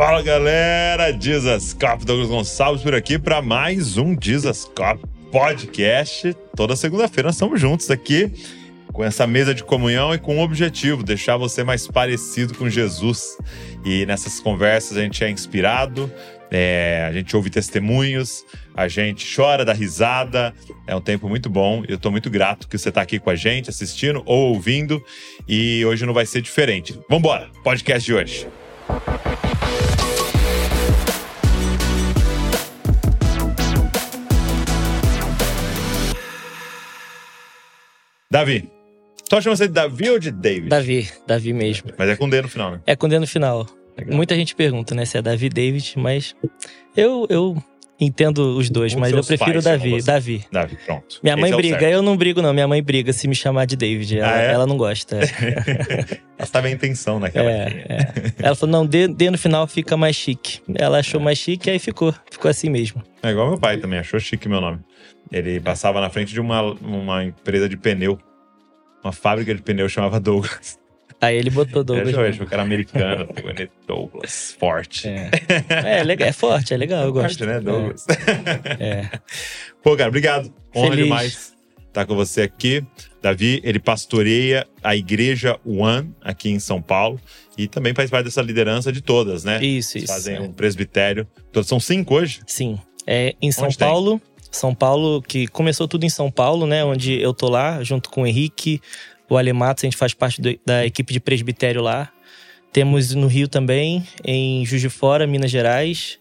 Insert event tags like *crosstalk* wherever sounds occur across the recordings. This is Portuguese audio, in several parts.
Fala galera, Jesus Cop, Douglas Gonçalves por aqui para mais um Jesus Cop Podcast. Toda segunda-feira estamos juntos aqui com essa mesa de comunhão e com um objetivo, deixar você mais parecido com Jesus. E nessas conversas a gente é inspirado, é, a gente ouve testemunhos, a gente chora, dá risada. É um tempo muito bom. Eu estou muito grato que você está aqui com a gente, assistindo ou ouvindo. E hoje não vai ser diferente. Vamos embora, podcast de hoje. Davi. Tu chama você de Davi ou de David? Davi, Davi mesmo. Mas é com D no final, né? É com D no final. Legal. Muita gente pergunta, né, se é Davi David, mas eu, eu entendo os dois, Um mas eu prefiro pais Davi. Davi. Davi, pronto. Minha mãe é briga, eu não brigo não. Minha mãe briga se me chamar de David. Ela, Ah, é? ela não gosta. Ela estava em intenção naquela. É, é. Ela falou, não, D, D no final fica mais chique. Ela achou mais chique e aí ficou. Ficou assim mesmo. É igual meu pai também, achou chique meu nome. Ele passava na frente de uma, uma empresa de pneu. Uma fábrica de pneu chamava Douglas. Aí ele botou Douglas. Ele achou que era americano, pegou ele Douglas, forte. É. É, legal, é forte, é legal, eu gosto. Forte, né, Douglas? É. *laughs* Pô, cara, obrigado. Honra Feliz. demais estar com você aqui. Davi, ele pastoreia a igreja One aqui em São Paulo e também faz parte dessa liderança de todas, né? Isso, isso. Fazem é. um presbitério. Todos são cinco hoje? Sim. É, em São Onde tem? Paulo. São Paulo, que começou tudo em São Paulo, né? Onde eu tô lá, junto com o Henrique, o Alematos, a gente faz parte do- da equipe de presbitério lá. Temos no Rio também, em Juiz de Fora, Minas Gerais.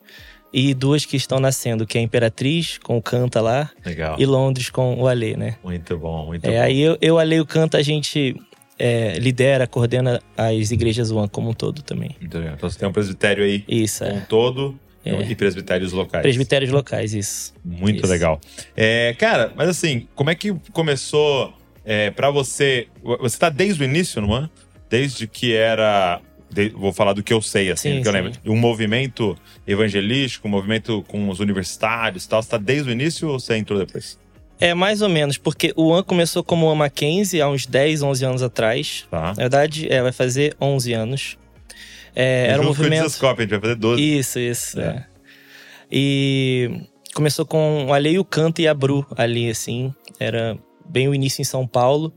E duas que estão nascendo, que é a Imperatriz, com o Canta lá, Legal. e Londres com o Ale, né? Muito bom, muito É, bom. aí eu, eu, Ale e o Canta, a gente é, lidera, coordena as igrejas One como um todo também. Muito legal. Então você tem um presbitério aí Isso, um é. todo É. e presbitérios locais. Presbitérios locais, isso. Muito Isso. legal. É, cara, mas assim, como é que começou é, para você? Você tá desde o início, não é? Desde que era. de- vou falar do que eu sei, assim, Sim, que eu lembro. Um movimento evangelístico, um movimento com os universitários e tal. Você tá desde o início ou você entrou depois? É, mais ou menos, porque o One começou como One Mackenzie há uns 10, 11 anos atrás. Tá. Na verdade, é, vai fazer 11 anos. É, era um movimento... Desascope, a gente vai fazer 12. Isso, isso. É. é. E começou com o Ale e o Canto e a Bru ali, assim. Era bem o início em São Paulo.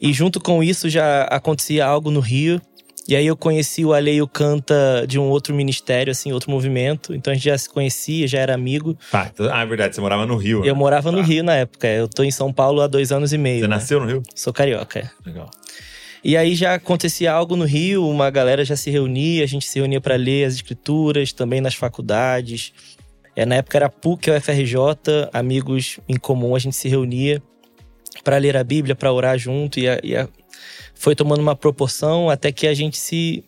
E junto com isso já acontecia algo no Rio. E aí eu conheci o Ale e o Canta de um outro ministério, assim, outro movimento. Então a gente já se conhecia, já era amigo. Tá. então- Ah, é verdade, você morava no Rio. Eu né? morava no Tá. Rio na época. Eu tô em São Paulo há dois anos e meio. Você né? nasceu no Rio? Sou carioca, é. Legal. E aí já acontecia algo no Rio, uma galera já se reunia, a gente se reunia para ler as escrituras, também nas faculdades. É, na época era PUC ou FRJ, amigos em comum, a gente se reunia para ler a Bíblia, para orar junto e, a- e a- foi tomando uma proporção até que a gente se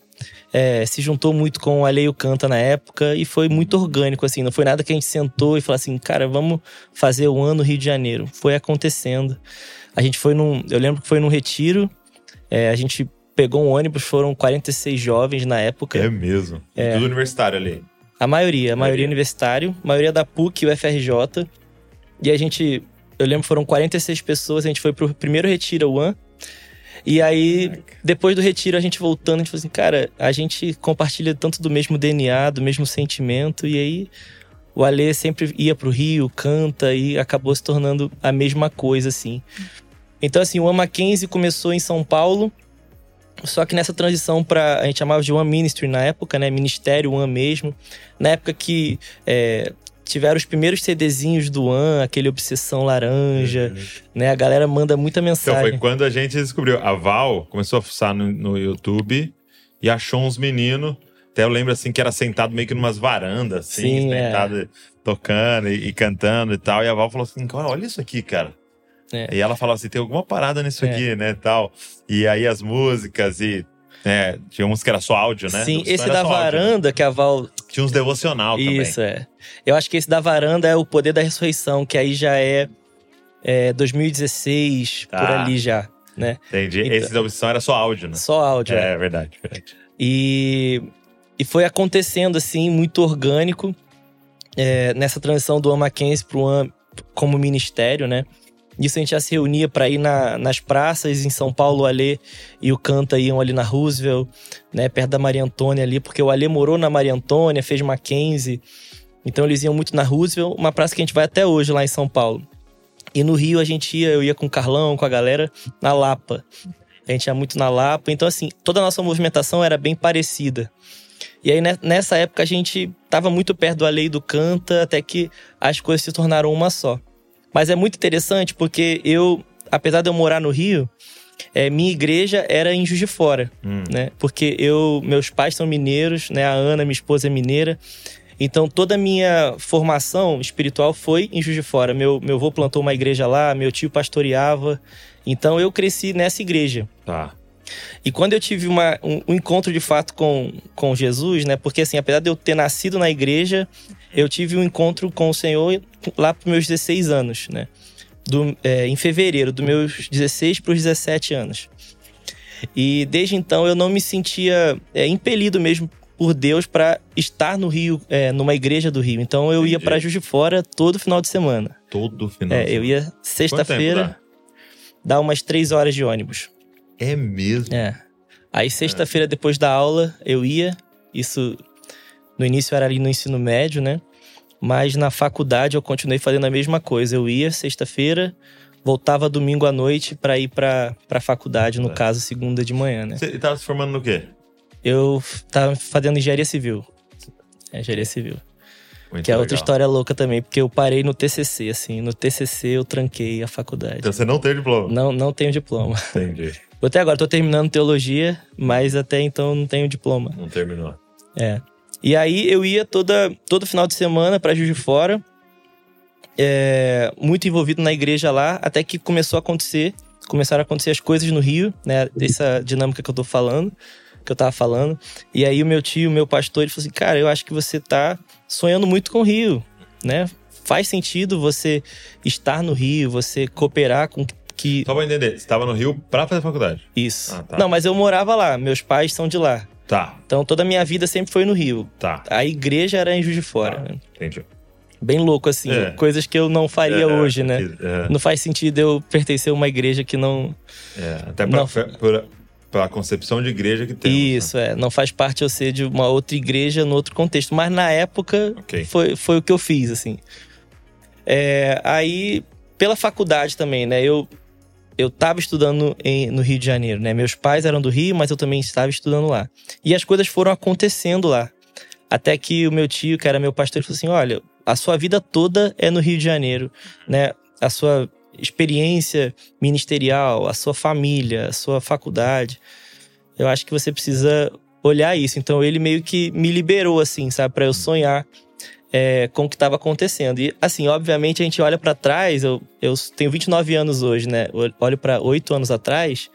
é, se juntou muito com o Aleio Canta na época e foi muito orgânico, assim. Não foi nada que a gente sentou e falou assim, cara, vamos fazer o ano Rio de Janeiro. Foi acontecendo. A gente foi num. Eu lembro que foi num retiro. é, a gente pegou um ônibus, foram 46 jovens na época. É mesmo. Tudo universitário ali. A maioria, a maioria Maioria. universitário, a maioria da PUC e o FRJ. E a gente, eu lembro que foram 46 pessoas, a gente foi pro primeiro retiro One. E aí, depois do retiro, a gente voltando, a gente falou assim, cara, a gente compartilha tanto do mesmo DNA, do mesmo sentimento, e aí o Alê sempre ia pro Rio, canta, e acabou se tornando a mesma coisa, assim. Então, assim, o One Mackenzie começou em São Paulo, só que nessa transição para a gente chamava de One Ministry na época, né? Ministério One mesmo. Na época que é, tiveram os primeiros CDzinhos do One, aquele Obsessão Laranja, né? A galera manda muita Então, mensagem. foi quando a gente descobriu. A Val começou a fuçar no, no YouTube e achou uns meninos. Até eu lembro assim que era sentado meio que numas varandas, assim, Sim, é. sentado tocando e, e cantando e tal. E a Val falou assim: cara, olha isso aqui, cara. É. E ela falava assim: tem alguma parada nisso É. aqui, né? Tal. E aí as músicas e. É, tinha uns que era só áudio, né? Sim, esse da só áudio, né? varanda que a Val. Tinha uns devocional Isso, também. é. Eu acho que esse da varanda é o poder da ressurreição, que aí já é, é 2016, por Tá. ali já, né? Entendi. Então- Esse da opção era só áudio, né? Só áudio. é. É, verdade, verdade. E, e foi acontecendo assim, muito orgânico, é, nessa transição do One Mackenzie pro One como ministério, né? Isso a gente já se reunia para ir na, nas praças em São Paulo, o Alê e o Canta iam ali na Roosevelt, né, perto da Maria Antônia ali, porque o Alê morou na Maria Antônia, fez Mackenzie. Então eles iam muito na Roosevelt, uma praça que a gente vai até hoje lá em São Paulo. E no Rio a gente ia, eu ia com o Carlão, com a galera, na Lapa. A gente ia muito na Lapa. Então, assim, toda a nossa movimentação era bem parecida. E aí, nessa época, a gente estava muito perto do Alei do Canta, até que as coisas se tornaram uma só. Mas é muito interessante porque eu, apesar de eu morar no Rio, é, minha igreja era em Juiz de Fora, hum. né? Porque eu, meus pais são mineiros, né? A Ana, minha esposa, é mineira. Então, toda a minha formação espiritual foi em Juiz de Fora. Meu, meu avô plantou uma igreja lá, meu tio pastoreava. Então, eu cresci nessa igreja. Tá. E quando eu tive uma, um, um, encontro de fato com, com Jesus, né? Porque assim, apesar de eu ter nascido na igreja, eu tive um encontro com o Senhor lá para meus 16 anos, né? Do, é, em fevereiro, dos meus 16 para os 17 anos. E desde então eu não me sentia é, impelido mesmo por Deus para estar no Rio, é, numa igreja do Rio. Então eu Entendi. ia para Juiz de Fora todo final de semana. Todo final. É, eu ia sexta-feira, dar umas três horas de ônibus. É mesmo? É. Aí sexta-feira depois da aula eu ia. Isso no início era ali no ensino médio, né? Mas na faculdade eu continuei fazendo a mesma coisa. Eu ia sexta-feira, voltava domingo à noite para ir para a faculdade, no é. caso, segunda de manhã, né? Você estava se formando no quê? Eu tava fazendo engenharia civil. É, engenharia civil. Muito que é legal. outra história louca também, porque eu parei no TCC, assim. No TCC eu tranquei a faculdade. Então você não tem diploma? Não, não tenho diploma. Entendi. Até agora tô terminando teologia, mas até então não tenho diploma. Não terminou. É. E aí eu ia toda, todo final de semana para Juiz de Fora, é, muito envolvido na igreja lá, até que começou a acontecer, começaram a acontecer as coisas no Rio, né? Dessa dinâmica que eu tô falando que eu tava falando. E aí o meu tio, o meu pastor, ele falou assim: Cara, eu acho que você tá sonhando muito com o Rio, né? Faz sentido você estar no Rio, você cooperar com que. Só pra entender, você estava no Rio pra fazer faculdade? Isso. Ah, tá. Não, mas eu morava lá, meus pais são de lá. Tá. Então toda a minha vida sempre foi no Rio. Tá. A igreja era em Juiz de Fora. Tá. Entendi. Bem louco, assim. É. Coisas que eu não faria é, hoje, né? É. Não faz sentido eu pertencer a uma igreja que não. É, até pra, não... por, pela concepção de igreja que temos. Né? Isso, né? é. Não faz parte eu ser de uma outra igreja no outro contexto. Mas na época okay. foi, foi o que eu fiz, assim. É, aí, pela faculdade também, né? Eu, eu tava estudando em, no Rio de Janeiro, né? Meus pais eram do Rio, mas eu também estava estudando lá. E as coisas foram acontecendo lá. Até que o meu tio, que era meu pastor, falou assim: olha, a sua vida toda é no Rio de Janeiro, né? A sua experiência ministerial, a sua família, a sua faculdade. Eu acho que você precisa olhar isso. Então ele meio que me liberou, assim, sabe, para eu sonhar é, com o que estava acontecendo. E, assim, obviamente a gente olha para trás, eu, eu tenho 29 anos hoje, né? Eu olho para oito anos atrás,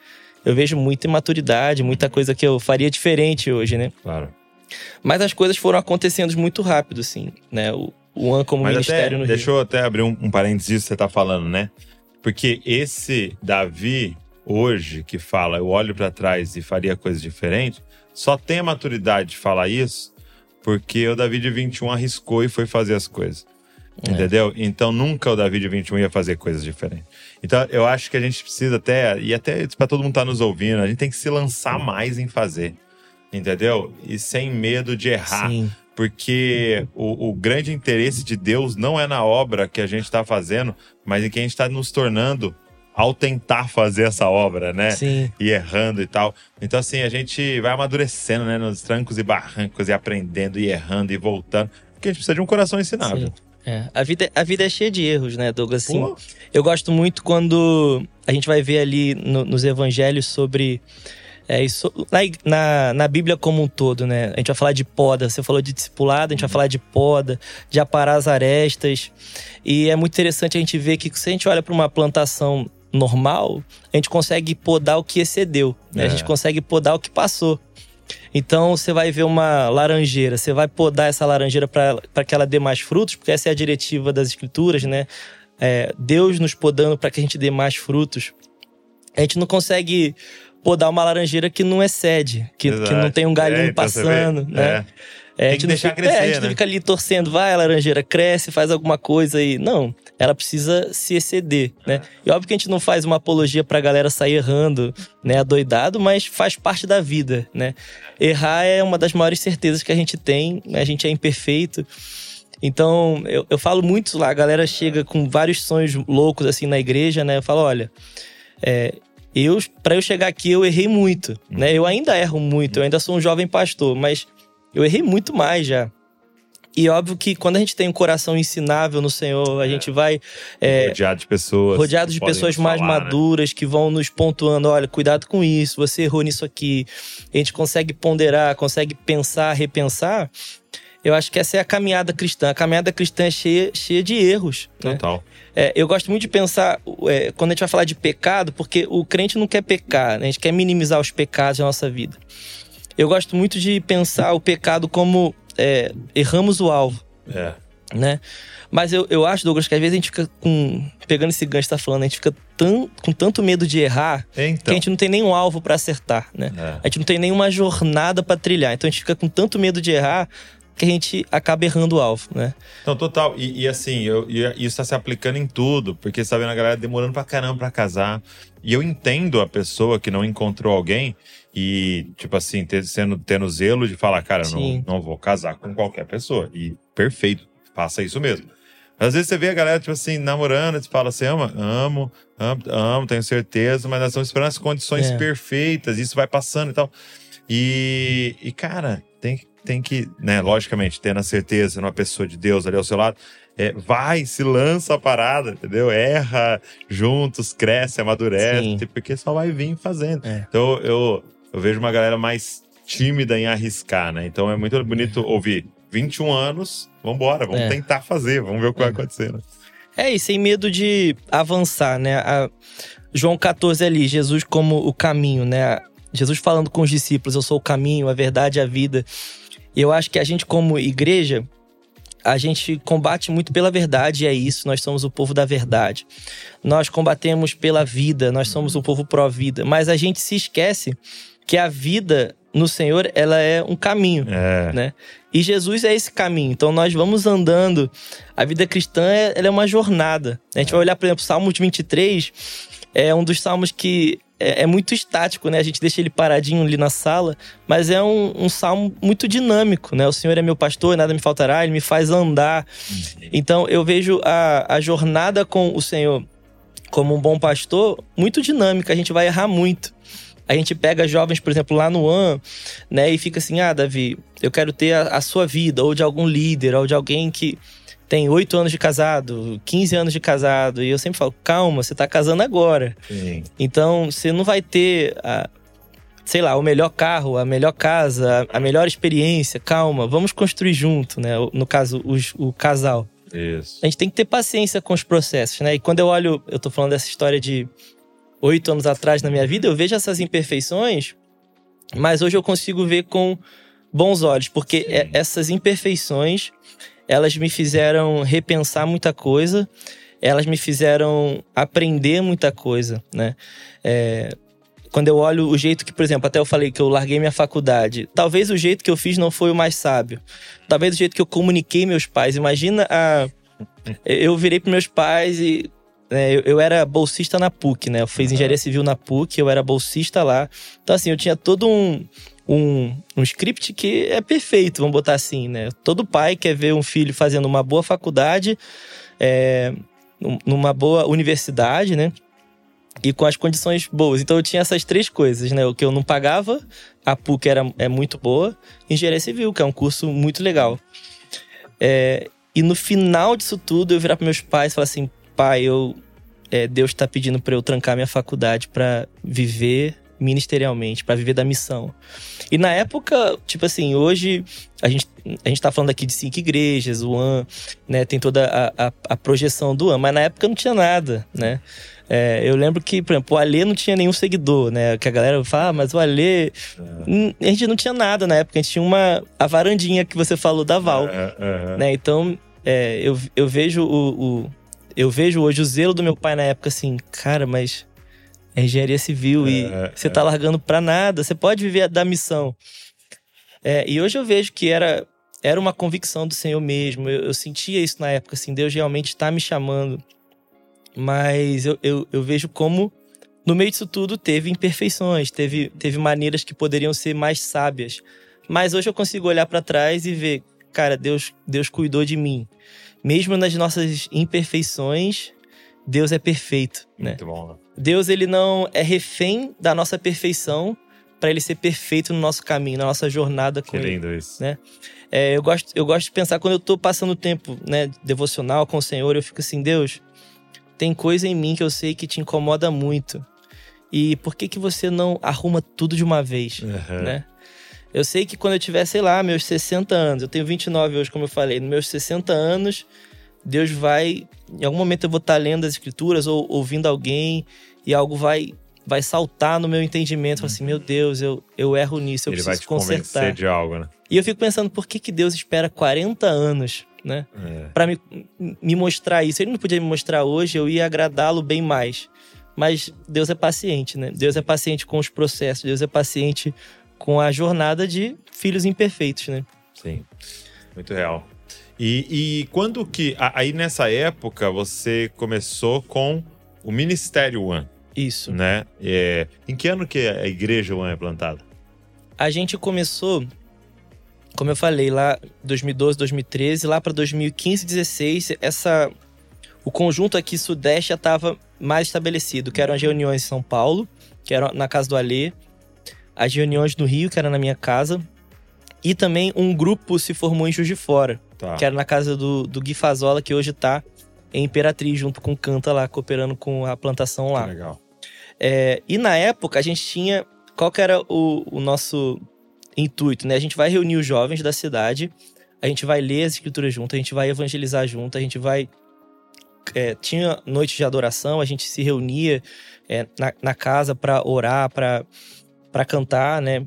eu vejo muita imaturidade, muita coisa que eu faria diferente hoje, né? Claro. Mas as coisas foram acontecendo muito rápido, assim, né? O, o AN como Mas ministério até, no Deixa Rio. eu até abrir um, um parênteses que você tá falando, né? Porque esse Davi, hoje, que fala, eu olho para trás e faria coisas diferentes, só tem a maturidade de falar isso porque o Davi de 21 arriscou e foi fazer as coisas. É. Entendeu? Então nunca o Davi de 21 ia fazer coisas diferentes. Então eu acho que a gente precisa até, e até para todo mundo estar tá nos ouvindo, a gente tem que se lançar mais em fazer. Entendeu? E sem medo de errar. Sim porque o, o, grande interesse de Deus não é na obra que a gente está fazendo, mas em que a gente está nos tornando ao tentar fazer essa obra, né? Sim. E errando e tal. Então, assim, a gente vai amadurecendo, né? Nos trancos e barrancos, e aprendendo, e errando, e voltando. Porque a gente precisa de um coração ensinável. Sim. É, a vida, a vida é cheia de erros, né, Douglas? Assim, eu gosto muito quando a gente vai ver ali no, nos evangelhos sobre é isso na, na, na, Bíblia como um todo, né? A gente vai falar de poda. Você falou de discipulado, a gente vai falar de poda, de aparar as arestas. E é muito interessante a gente ver que se a gente olha para uma plantação normal, a gente consegue podar o que excedeu, né? É. A gente consegue podar o que passou. Então você vai ver uma laranjeira, você vai podar essa laranjeira para que ela dê mais frutos, porque essa é a diretiva das escrituras, né? É, Deus nos podando para que a gente dê mais frutos. A gente não consegue podar uma laranjeira que não excede, que, que não tem um galinho é, então passando, né? É. É, a Tem gente que não deixar fica, crescer, é, a gente né? fica ali torcendo, vai, a laranjeira cresce, faz alguma coisa aí. Não, ela precisa se exceder, né? E óbvio que a gente não faz uma apologia pra galera sair errando, né, adoidado, mas faz parte da vida, né? Errar é uma das maiores certezas que a gente tem, a gente é imperfeito. Então, eu, eu falo muito lá, a galera chega com vários sonhos loucos assim na igreja, né? Eu falo, olha, é, eu para eu chegar aqui eu errei muito, né? Eu ainda erro muito, eu ainda sou um jovem pastor, mas eu errei muito mais já. E óbvio que quando a gente tem um coração ensinável no Senhor, a gente vai é, rodeado de pessoas. rodeado de pessoas mais falar, né? maduras que vão nos pontuando, olha, cuidado com isso, você errou nisso aqui. A gente consegue ponderar, consegue pensar, repensar. Eu acho que essa é a caminhada cristã. A caminhada cristã é cheia, cheia de erros. Né? Total. É, eu gosto muito de pensar, é, quando a gente vai falar de pecado, porque o crente não quer pecar, né? a gente quer minimizar os pecados da nossa vida. Eu gosto muito de pensar o pecado como é, erramos o alvo, É. né? Mas eu, eu acho, Douglas, que às vezes a gente fica com. Pegando esse gancho que você tá falando, a gente fica tão, com tanto medo de errar que Então. a gente não tem nenhum alvo pra acertar, né? É. A gente não tem nenhuma jornada pra trilhar. Então a gente fica com tanto medo de errar que a gente acaba errando o alvo, né? Então, total. E, e assim, eu, e isso tá se aplicando em tudo, porque você tá vendo a galera demorando pra caramba pra casar. E eu entendo a pessoa que não encontrou alguém e, tipo assim, ter, sendo, tendo zelo de falar, cara, Sim. não, não vou casar com qualquer pessoa. E perfeito, faça isso mesmo. Às vezes você vê a galera, tipo assim, namorando, e fala, você ama? Amo, amo, amo, tenho certeza, mas nós estamos esperando as condições É. perfeitas, isso vai passando e tal. E, e cara, tem, tem que, né, logicamente, tendo a certeza numa pessoa de Deus ali ao seu lado, é, vai, se lança a parada, entendeu? Erra juntos, cresce, amadurece, Sim. porque só vai vir fazendo. É. Então eu, eu vejo uma galera mais tímida em arriscar, né? Então é muito bonito ouvir 21 anos, vambora, vamos É. tentar fazer, vamos ver o que vai acontecer, né? É, e sem medo de avançar, né? A- João 14 ali, Jesus como o caminho, né? Jesus falando com os discípulos, eu sou o caminho, a verdade e a vida. E eu acho que a gente, como igreja, a gente combate muito pela verdade, e é isso, nós somos o povo da verdade. Nós combatemos pela vida, nós somos o povo pró-vida, mas a gente se esquece que a vida no Senhor, ela é um caminho É. né? E Jesus é esse caminho. Então nós vamos andando. A vida cristã é, ela é uma jornada. A gente vai olhar, por exemplo, Salmos 23 é um dos salmos que é, é muito estático, né? A gente deixa ele paradinho ali na sala, mas é um, um salmo muito dinâmico, né? O Senhor é meu pastor, nada me faltará, ele me faz andar. Então eu vejo a, a jornada com o Senhor como um bom pastor muito dinâmica. A gente vai errar muito. A gente pega jovens, por exemplo, lá no AN, né, e fica assim: ah, Davi, eu quero ter a, a sua vida, ou de algum líder, ou de alguém que tem oito anos de casado, 15 anos de casado. E eu sempre falo: calma, você tá casando agora. Sim. Então, você não vai ter, a, sei lá, o melhor carro, a melhor casa, a, melhor experiência. Calma, vamos construir junto, né? No caso, os- o casal. Isso. A gente tem que ter paciência com os processos, né? E quando eu olho, eu tô falando dessa história de oito anos atrás na minha vida, eu vejo essas imperfeições, mas hoje eu consigo ver com bons olhos, porque Sim. é- essas imperfeições, elas me fizeram repensar muita coisa, elas me fizeram aprender muita coisa, né? É, quando eu olho o jeito que, por exemplo, até eu falei que eu larguei minha faculdade, talvez o jeito que eu fiz não foi o mais sábio. Talvez o jeito que eu comuniquei meus pais. Imagina a. Eu virei para meus pais e. né, eu, era bolsista na PUC, né? Eu fiz engenharia civil na PUC, eu era bolsista lá. Então, assim, eu tinha todo um, um, um script que é perfeito, vamos botar assim, né? Todo pai quer ver um filho fazendo uma boa faculdade, é, num- numa boa universidade, né? E com as condições boas. Então eu tinha essas três coisas, né? O que eu não pagava, a PUC era, é muito boa, engenharia civil, que é um curso muito legal. É, e no final disso tudo, eu virar para meus pais e falar assim: pai, eu, é, Deus está pedindo para eu trancar minha faculdade para viver ministerialmente, para viver da missão. E na época, tipo assim, hoje a gente, a gente tá falando aqui de cinco igrejas, o AN, né? Tem toda a, a, a projeção do AN, mas na época não tinha nada, né? É, eu lembro que, por exemplo, o Alê não tinha nenhum seguidor, né? Que a galera fala, ah, mas o Alê. Hum, A gente não tinha nada na época, a gente tinha uma. A varandinha que você falou da Val é. né? Então, é, eu, eu vejo o, o- eu vejo hoje o zelo do meu pai na época assim, cara, mas é engenharia civil e É, você é. tá largando pra nada, você pode viver da missão. É, e hoje eu vejo que era era uma convicção do Senhor mesmo. Eu, eu sentia isso na época, assim, Deus realmente está me chamando. Mas eu, eu, eu, vejo como, no meio disso tudo, teve imperfeições, teve, teve maneiras que poderiam ser mais sábias. Mas hoje eu consigo olhar para trás e ver, cara, Deus, Deus cuidou de mim. Mesmo nas nossas imperfeições, Deus é perfeito, né? Muito bom. Né? Deus ele não é refém da nossa perfeição para ele ser perfeito no nosso caminho, na nossa jornada com que ele. isso. Né? É, eu, gosto, eu gosto de pensar quando eu tô passando tempo né, devocional com o Senhor, eu fico assim, Deus, tem coisa em mim que eu sei que te incomoda muito. E por que que você não arruma tudo de uma vez, uhum. né? Eu sei que quando eu tiver, sei lá, meus 60 anos, eu tenho 29 hoje, como eu falei, nos meus 60 anos, Deus vai, em algum momento eu vou estar lendo as escrituras ou ouvindo alguém e algo vai vai saltar no meu entendimento, assim, meu Deus, eu, eu erro nisso, eu Ele preciso vai te consertar. de algo, né? E eu fico pensando, por que, que Deus espera 40 anos, né? É. Pra me, me mostrar isso. Ele não podia me mostrar hoje, eu ia agradá-lo bem mais. Mas Deus é paciente, né? Deus é paciente com os processos, Deus é paciente com a jornada de filhos imperfeitos, né? Sim, muito real. E, e quando que. Aí nessa época você começou com o Ministério One. Isso. Né? É, em que ano que a igreja One é plantada? A gente começou, como eu falei, lá 2012, 2013, lá para 2015, 2016, essa o conjunto aqui sudeste já estava mais estabelecido, que eram as reuniões em São Paulo, que eram na casa do Alê, as reuniões no Rio, que era na minha casa, e também um grupo se formou em Juiz de Fora, tá. que era na casa do, do Gui Fazola, que hoje está em Imperatriz, junto com Canta lá, cooperando com a plantação lá. Que legal. É, e na época a gente tinha. Qual que era o, o nosso intuito, né? A gente vai reunir os jovens da cidade, a gente vai ler as escrituras junto, a gente vai evangelizar junto, a gente vai. É, tinha noite de adoração, a gente se reunia é, na, na, casa para orar, para cantar, né?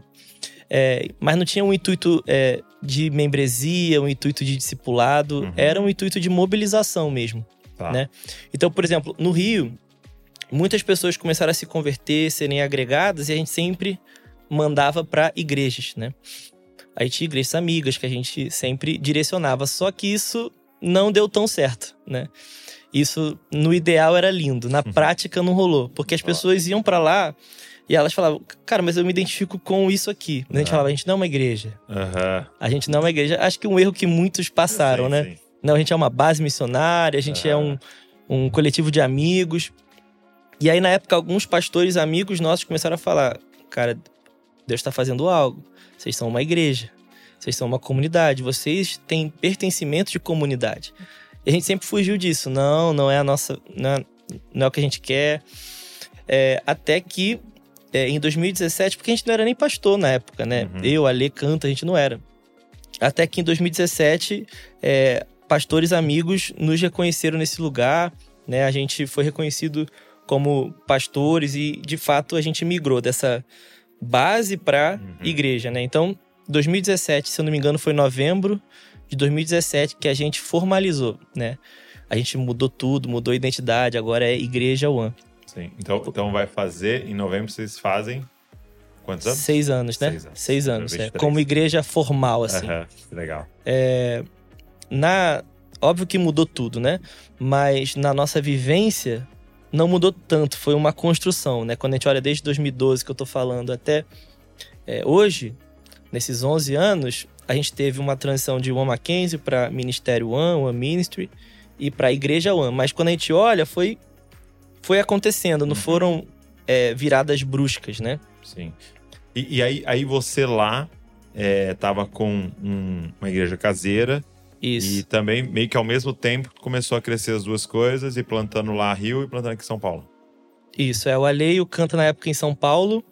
É, mas não tinha um intuito é, de membresia, um intuito de discipulado, uhum. era um intuito de mobilização mesmo. Tá. Né? Então, por exemplo, no Rio, muitas pessoas começaram a se converter, serem agregadas, e a gente sempre mandava para igrejas, né? Aí tinha igrejas amigas que a gente sempre direcionava, só que isso não deu tão certo, né? Isso no ideal era lindo, na uhum. prática não rolou, porque as pessoas iam para lá e elas falavam, cara, mas eu me identifico com isso aqui. A gente falava, a gente não é uma igreja. Uhum. A gente não é uma igreja. Acho que um erro que muitos passaram, né? Sim. Não, a gente é uma base missionária, a gente uhum. é um, um coletivo de amigos. E aí, na época, alguns pastores amigos nossos começaram a falar: Cara, Deus está fazendo algo. Vocês são uma igreja. Vocês são uma comunidade. Vocês têm pertencimento de comunidade. E a gente sempre fugiu disso. Não, não é a nossa. Não é, não é o que a gente quer. É, até que é, em 2017, porque a gente não era nem pastor na época, né? Uhum. Eu, Ale, Canta, a gente não era. Até que em 2017, é, pastores amigos nos reconheceram nesse lugar, né? A gente foi reconhecido como pastores e de fato a gente migrou dessa base para uhum. igreja, né? Então, 2017, se eu não me engano, foi novembro de 2017 que a gente formalizou, né? A gente mudou tudo, mudou a identidade, agora é Igreja One. Sim. Então, então vai fazer, em novembro vocês fazem quantos anos? Seis anos, né? Seis anos. Seis anos é. Como igreja formal, assim. Uhum. Legal. É, na, óbvio que mudou tudo, né? Mas na nossa vivência, não mudou tanto, foi uma construção, né? Quando a gente olha desde 2012 que eu tô falando até é, hoje, nesses 11 anos, a gente teve uma transição de One Mackenzie para Ministério One, One Ministry e para Igreja One. Mas quando a gente olha, foi, foi acontecendo, não uhum. foram é, viradas bruscas, né? Sim. E, e, aí, aí você lá é, tava com um, uma igreja caseira isso. E também, meio que ao mesmo tempo, começou a crescer as duas coisas, e plantando lá Rio e plantando aqui em São Paulo. Isso, é o Aleio canta na época em São Paulo,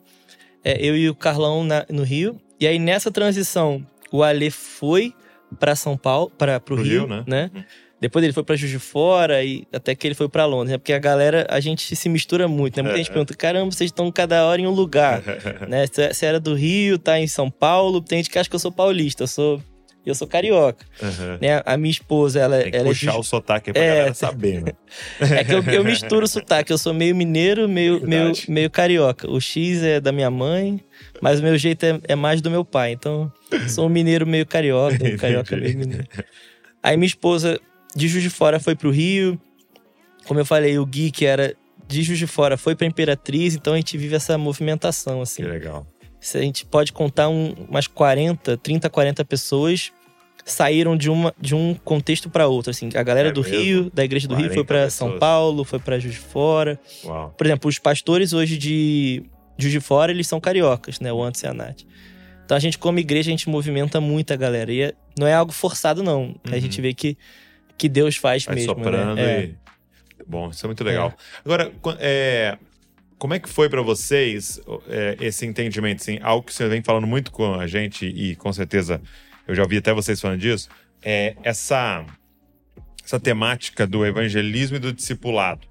é, eu e o Carlão na, no Rio. E aí nessa transição, o Ale foi para São Paulo, para pro Rio, Rio, né? né? Uhum. Depois ele foi para Juiz de Fora e até que ele foi para Londres, né? Porque a galera, a gente se mistura muito, né? Muita é. gente pergunta: caramba, vocês estão cada hora em um lugar, *laughs* né? Você era do Rio, tá em São Paulo. Tem gente que acha que eu sou paulista, eu sou eu sou carioca. Uhum. Né? A minha esposa, ela, Tem que ela puxar é. o sotaque pra É, galera saber, né? *laughs* É que eu, eu misturo o sotaque. Eu sou meio mineiro, meio, meio, Verdade. meio carioca. O X é da minha mãe, mas o meu jeito é, é mais do meu pai. Então, sou um mineiro meio carioca, um *laughs* carioca meio mineiro. Aí minha esposa de Juiz de Fora foi pro Rio. Como eu falei, o Gui, que era de Juiz de Fora, foi pra Imperatriz. Então a gente vive essa movimentação, assim. Que legal. A gente pode contar um, umas 40, 30, 40 pessoas saíram de, uma, de um contexto para outro. Assim, a galera É do mesmo? Rio, da Igreja do Rio, 40 foi para São. Paulo, foi para Juiz de Fora. Uau. Por exemplo, os pastores hoje de Juiz de Fora, eles são cariocas, né? O Antes e a Nath. Então a gente, como igreja, a gente movimenta muito a galera. E é- não é algo forçado, não. A Uhum. gente vê que, que Deus faz Vai mesmo. soprando né? É. e. Bom, isso é muito legal. Agora, qu- é, como é que foi pra vocês é, esse entendimento? Assim, algo que você vem falando muito com a gente, e com certeza eu já ouvi até vocês falando disso, é essa, essa temática do evangelismo e do discipulado.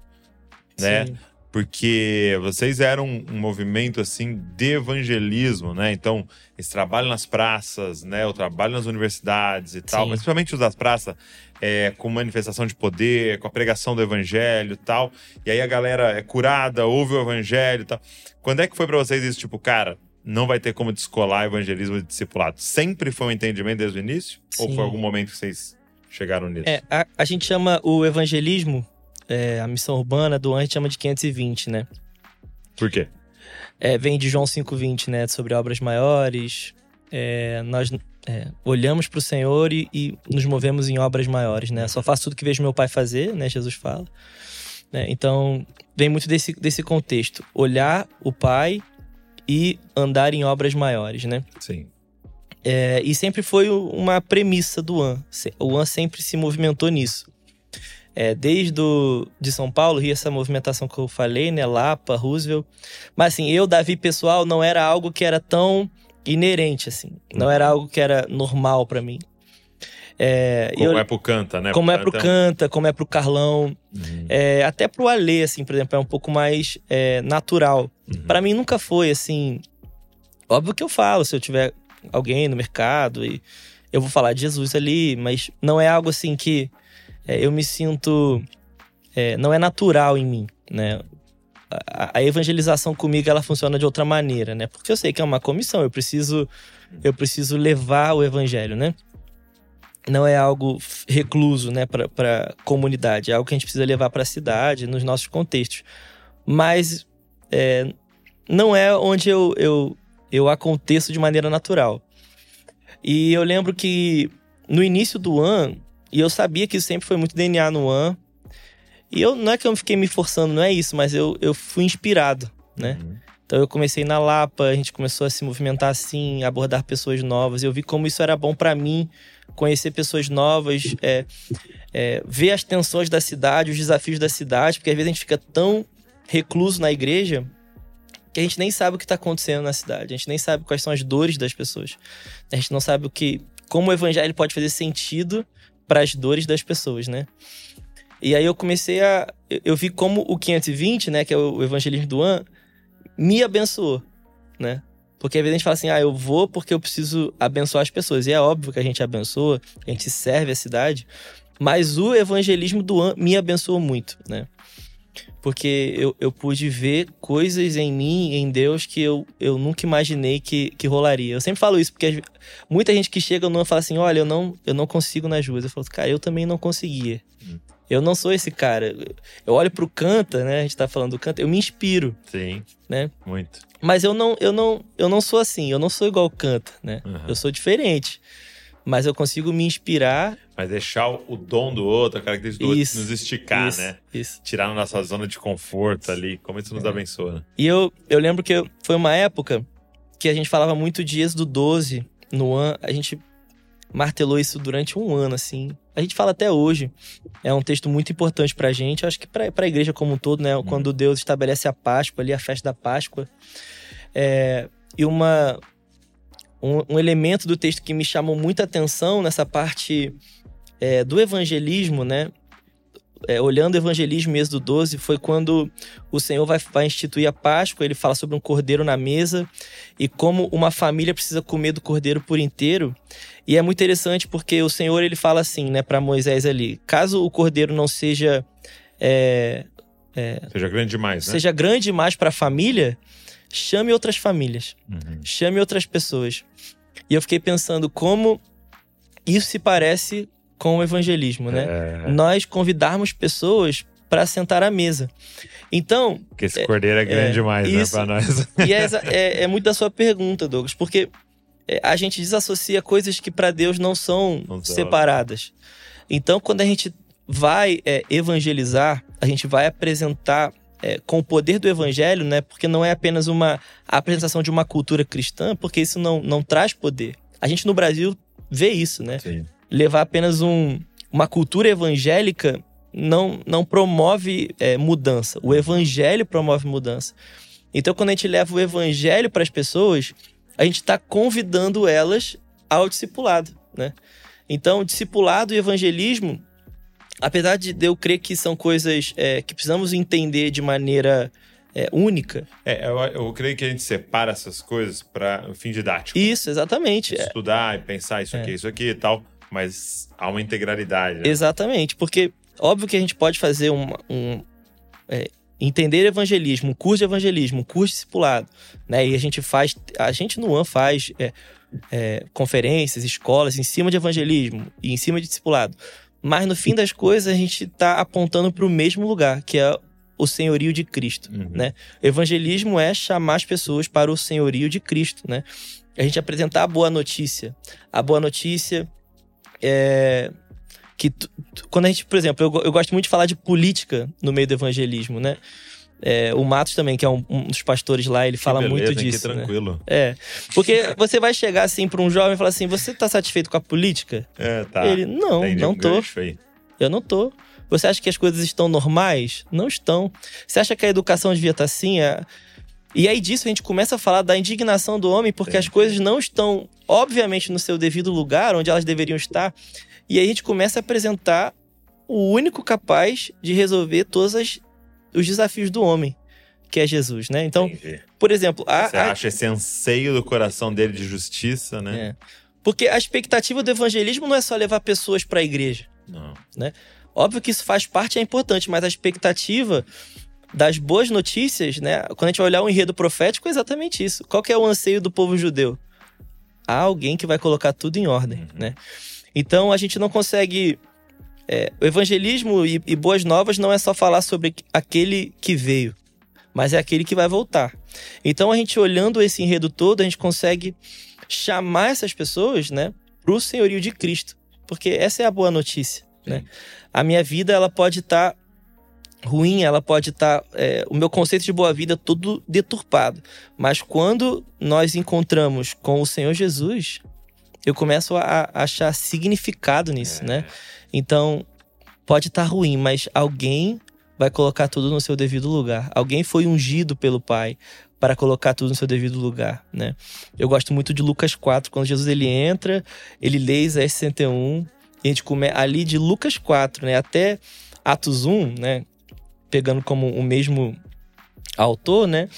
Né? Sim. porque vocês eram um movimento assim de evangelismo, né? Então, esse trabalho nas praças, né? O trabalho nas universidades e tal, Sim. mas principalmente os das praças, é, com manifestação de poder, com a pregação do evangelho e tal. E aí a galera é curada, ouve o evangelho e tal. Quando é que foi pra vocês isso, tipo, cara, não vai ter como descolar evangelismo e discipulado? Sempre foi um entendimento desde o início? Ou Sim. foi algum momento que vocês chegaram nisso? É, a, a gente chama o evangelismo, é, a missão urbana do Antes chama de 520, né? Por quê? É, vem de João 5,20, né? Sobre obras maiores. É, nós é, olhamos para o Senhor e, e nos movemos em obras maiores, né? Só faço tudo que vejo meu pai fazer, né? Jesus fala. Né? Então, vem muito desse, desse contexto. Olhar o pai e andar em obras maiores, né? Sim. É, e sempre foi uma premissa do AN. O AN sempre se movimentou nisso. É, desde o, de São Paulo, Rio, essa movimentação que eu falei, né? Lapa, Roosevelt. Mas assim, eu, Davi, pessoal, não era algo que era tão inerente, assim. Não era algo que era normal pra mim. É, Como eu- é pro Canta, né? como é pro Canta Canta, como é pro Carlão. Uhum. É, até pro Alê, assim, por exemplo, é um pouco mais é, natural. Uhum. Pra mim nunca foi assim. Óbvio que eu falo, se eu tiver alguém no mercado e eu vou falar de Jesus ali, mas não é algo assim que é, eu me sinto. é, não é natural em mim, né? A, evangelização comigo ela funciona de outra maneira, né? Porque eu sei que é uma comissão, eu preciso eu preciso levar o evangelho, né? Não é algo recluso, né, para comunidade, é algo que a gente precisa levar para a cidade, nos nossos contextos. Mas é, não é onde eu, eu, eu aconteço de maneira natural. E eu lembro que no início do ano, e eu sabia que sempre foi muito DNA no ano, e eu não é que eu fiquei me forçando, não é isso, mas eu, eu fui inspirado, né? Uhum. Então eu comecei na Lapa, a gente começou a se movimentar assim, abordar pessoas novas. Eu vi como isso era bom pra mim, conhecer pessoas novas, é, é, ver as tensões da cidade, os desafios da cidade, porque às vezes a gente fica tão recluso na igreja que a gente nem sabe o que está acontecendo na cidade. A gente nem sabe quais são as dores das pessoas. A gente não sabe o que, como o evangelho pode fazer sentido para as dores das pessoas, né? E aí eu comecei a, eu- vi como o 520, né, que é o evangelismo do An, me abençoou, né? Porque às vezes a gente fala assim, ah, eu vou porque eu preciso abençoar as pessoas. E é óbvio que a gente abençoa, a gente serve a cidade, mas o evangelismo do An me abençoou muito, né? Porque eu, eu pude ver coisas em mim, em Deus, que eu, eu nunca imaginei que, que rolaria. Eu sempre falo isso, porque muita gente que chega no An fala assim: olha, eu não, eu não consigo nas ruas. Eu falo, cara, eu também não conseguia. Hum. Eu não sou esse cara. Eu olho pro Canta, né? A gente tá falando do Canta, eu me inspiro, Sim. né? Muito. Mas eu não, eu não, eu não sou assim, eu não sou igual o Canta, né? Uhum. Eu sou diferente. Mas eu consigo me inspirar. Mas deixar o- dom do outro, a característica do outro, Isso, nos esticar, isso, né? Isso. Tirar na nossa zona de conforto ali. Como isso É. nos abençoa, né? E eu, eu lembro que foi uma época que a gente falava muito de Êxodo 12 no ano. A gente martelou isso durante um ano, assim. A gente fala até hoje. É um texto muito importante pra gente. Acho que pra, pra igreja como um todo, né? Quando Deus estabelece a Páscoa ali, a festa da Páscoa. É, e uma, um, um elemento do texto que me chamou muita atenção nessa parte é, do evangelismo, né? É, olhando o evangelismo Êxodo 12, foi quando o Senhor vai, vai instituir a Páscoa, ele fala sobre um cordeiro na mesa e como uma família precisa comer do cordeiro por inteiro. E é muito interessante porque o Senhor ele fala assim, né, para Moisés ali: caso o cordeiro não seja. É, é, seja grande demais, né? Seja grande demais para a família, chame outras famílias, uhum. chame outras pessoas. E eu fiquei pensando como isso se parece com o evangelismo, né? É. Nós convidarmos pessoas para sentar à mesa. Então. Porque esse cordeiro é, é grande é, demais, né, isso, né, para nós. E é, é, é, muito da sua pergunta, Douglas, porque é, a gente desassocia coisas que para Deus não são não separadas. Então, quando a gente vai é, evangelizar, a gente vai apresentar é, com o poder do evangelho, né? Porque não é apenas uma apresentação de uma cultura cristã, porque isso não, não traz poder. A gente no Brasil vê isso, né? Sim levar apenas um, uma cultura evangélica não, não promove é, mudança. O evangelho promove mudança. Então, quando a gente leva o evangelho para as pessoas, a gente está convidando elas ao discipulado, né? Então, discipulado e evangelismo, apesar de eu crer que são coisas é, que precisamos entender de maneira é, única. É, eu, eu, creio que a gente separa essas coisas para um fim didático. Isso, exatamente. Estudar e pensar isso aqui, é. isso aqui e tal mas há uma integralidade. Né? Exatamente, porque óbvio que a gente pode fazer um, um é, entender evangelismo, um curso de evangelismo, um curso discipulado, né? E a gente faz, a gente no AN faz é, é, conferências, escolas em cima de evangelismo e em cima de discipulado. Mas no fim das coisas a gente está apontando para o mesmo lugar, que é o senhorio de Cristo, uhum. né? Evangelismo é chamar as pessoas para o senhorio de Cristo, né? A gente apresentar a boa notícia. A boa notícia é, que quando a gente, por exemplo, eu, eu, gosto muito de falar de política no meio do evangelismo, né? É, o Matos também, que é um, um, dos pastores lá, ele fala beleza, muito disso. Que né? tranquilo. Né? É. Porque você vai chegar assim para um jovem e falar assim: você tá satisfeito com a política? É, tá. Ele, não, Entendi não tô. Eu não tô. Você acha que as coisas estão normais? Não estão. Você acha que a educação devia estar tá assim? É... E aí disso a gente começa a falar da indignação do homem, porque Sim. as coisas não estão, obviamente, no seu devido lugar, onde elas deveriam estar. E aí a gente começa a apresentar o único capaz de resolver todos as, os desafios do homem, que é Jesus, né? Então, Entendi. por exemplo... A, Você acha esse anseio do coração dele de justiça, né? É. Porque a expectativa do evangelismo não é só levar pessoas para a igreja. Não. Né? Óbvio que isso faz parte, é importante, mas a expectativa das boas notícias, né? Quando a gente vai olhar o enredo profético, é exatamente isso. Qual que é o anseio do povo judeu? Há alguém que vai colocar tudo em ordem, uhum. né? Então a gente não consegue. É, o evangelismo e, e boas novas não é só falar sobre aquele que veio, mas é aquele que vai voltar. Então a gente olhando esse enredo todo, a gente consegue chamar essas pessoas, né, para o senhorio de Cristo, porque essa é a boa notícia, né? A minha vida ela pode estar tá ruim, ela pode estar. Tá, é, o meu conceito de boa vida todo deturpado. Mas quando nós encontramos com o Senhor Jesus, eu começo a, a achar significado nisso, é. né? Então, pode estar tá ruim, mas alguém vai colocar tudo no seu devido lugar. Alguém foi ungido pelo Pai para colocar tudo no seu devido lugar, né? Eu gosto muito de Lucas 4, quando Jesus ele entra, ele lê Isaías 61, e a gente come ali de Lucas 4, né, até Atos 1, né, pegando como o mesmo autor, né?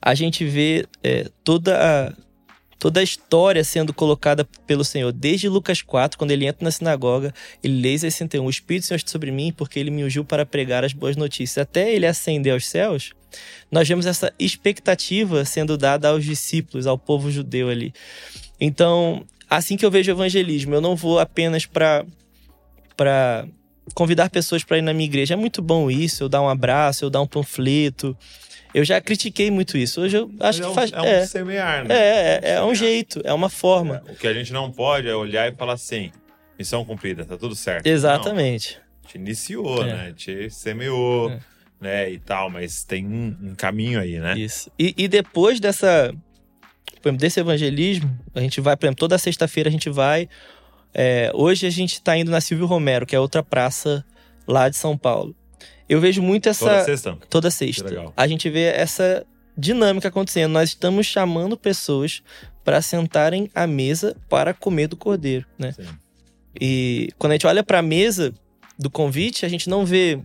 A gente vê é, toda a, toda a história sendo colocada pelo Senhor, desde Lucas 4, quando ele entra na sinagoga, ele lê 61, o Espírito do Senhor está sobre mim, porque ele me ungiu para pregar as boas notícias. Até ele ascender aos céus, nós vemos essa expectativa sendo dada aos discípulos, ao povo judeu ali. Então, assim que eu vejo o evangelismo, eu não vou apenas para para convidar pessoas para ir na minha igreja. É muito bom isso, eu dar um abraço, eu dar um panfleto. Eu já critiquei muito isso. Hoje eu acho é um, que faz. É um é, semear, né? É, é, é um jeito, é uma forma. É, o que a gente não pode é olhar e falar assim: missão cumprida, tá tudo certo. Exatamente. Não, te iniciou, é. né? Te semeou, é. né? E tal, mas tem um, um caminho aí, né? Isso. E, e depois dessa. Desse evangelismo, a gente vai, por exemplo, toda sexta-feira a gente vai é, hoje a gente está indo na Silvio Romero, que é outra praça lá de São Paulo. Eu vejo muito essa. Toda sexta? Toda sexta. A gente vê essa dinâmica acontecendo. Nós estamos chamando pessoas para sentarem à mesa para comer do cordeiro, né? Sim. E quando a gente olha para a mesa, do convite, a gente não vê,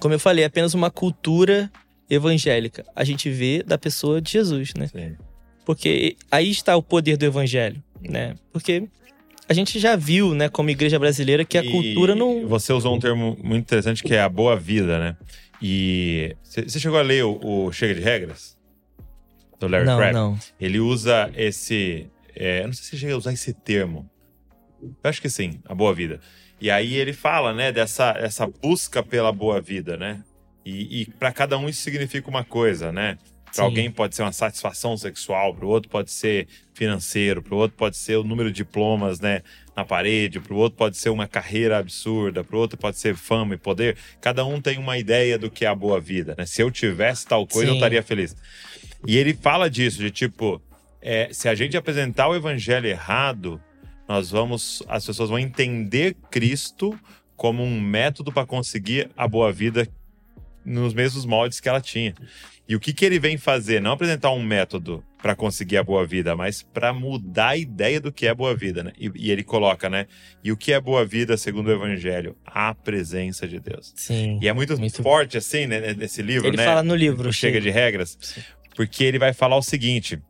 como eu falei, apenas uma cultura evangélica. A gente vê da pessoa de Jesus, né? Sim. Porque aí está o poder do evangelho, né? Porque a gente já viu, né, como igreja brasileira, que a E cultura não. Você usou um termo muito interessante que é a boa vida, né? E você chegou a ler o, o Chega de Regras? Do Larry Não, Crabb? não. Ele usa esse. é, eu não sei se chega a usar esse termo. Eu acho que sim, a boa vida. E aí ele fala, né, dessa essa busca pela boa vida, né? E, e para cada um isso significa uma coisa, né? Para alguém pode ser uma satisfação sexual, para o outro pode ser financeiro, para o outro pode ser o número de diplomas, né, na parede, para o outro pode ser uma carreira absurda, para o outro pode ser fama e poder. Cada um tem uma ideia do que é a boa vida, né? Se eu tivesse tal coisa, eu Sim. estaria feliz. E ele fala disso, de tipo, é, se a gente apresentar o evangelho errado, nós vamos, as pessoas vão entender Cristo como um método para conseguir a boa vida nos mesmos moldes que ela tinha. E o que, que ele vem fazer? Não apresentar um método para conseguir a boa vida, mas para mudar a ideia do que é boa vida, né? E, e ele coloca, né? E o que é boa vida segundo o Evangelho? A presença de Deus. Sim. E é muito, Muito- forte assim, né? Nesse livro, Ele né? fala no livro. o Chega de Regras, Sim. porque ele vai falar o seguinte,